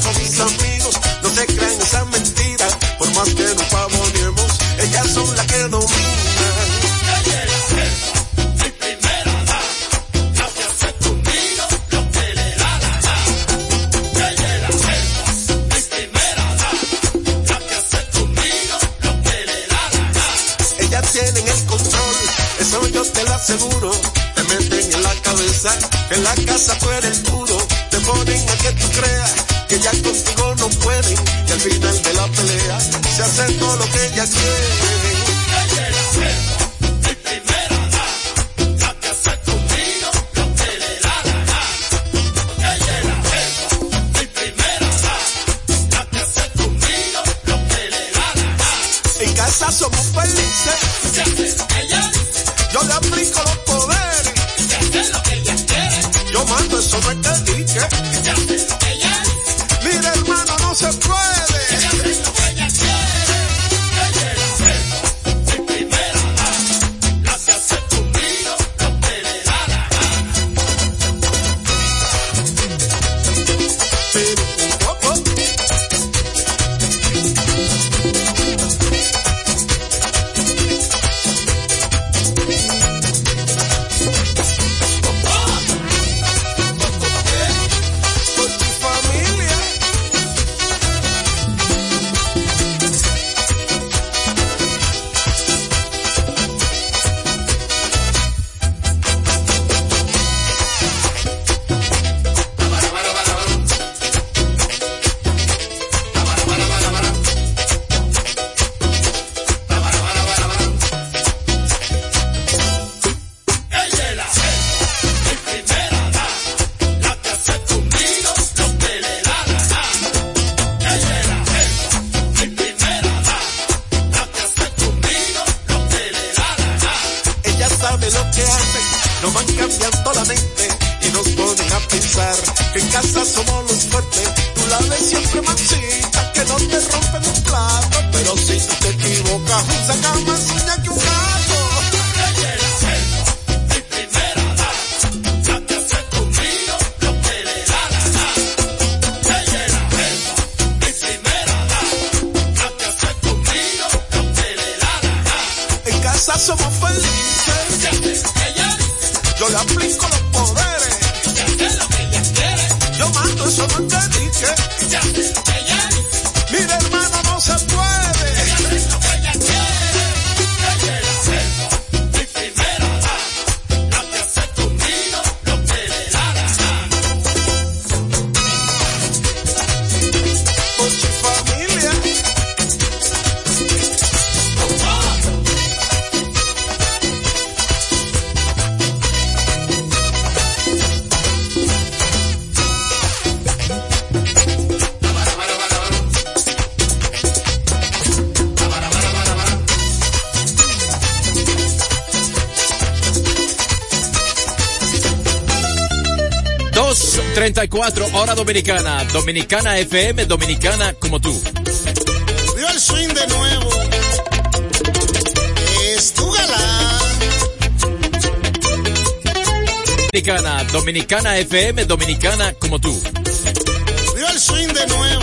Speaker 24: Aconsejo a mis amigos, no se crean esa mentira. Por más que nos pavoneemos, ellas son las que dominan. Yo te meten en la cabeza, en la casa tú eres hace todo somos los fuertes. Tú la ves siempre manchita, que no te rompen un plato, pero si tú te equivocas, saca
Speaker 25: 2.34, hora dominicana. Dominicana FM, dominicana como tú.
Speaker 26: Vio el swing de nuevo. Es tu galán.
Speaker 25: Dominicana, dominicana FM, dominicana como tú.
Speaker 26: Vio el swing de nuevo.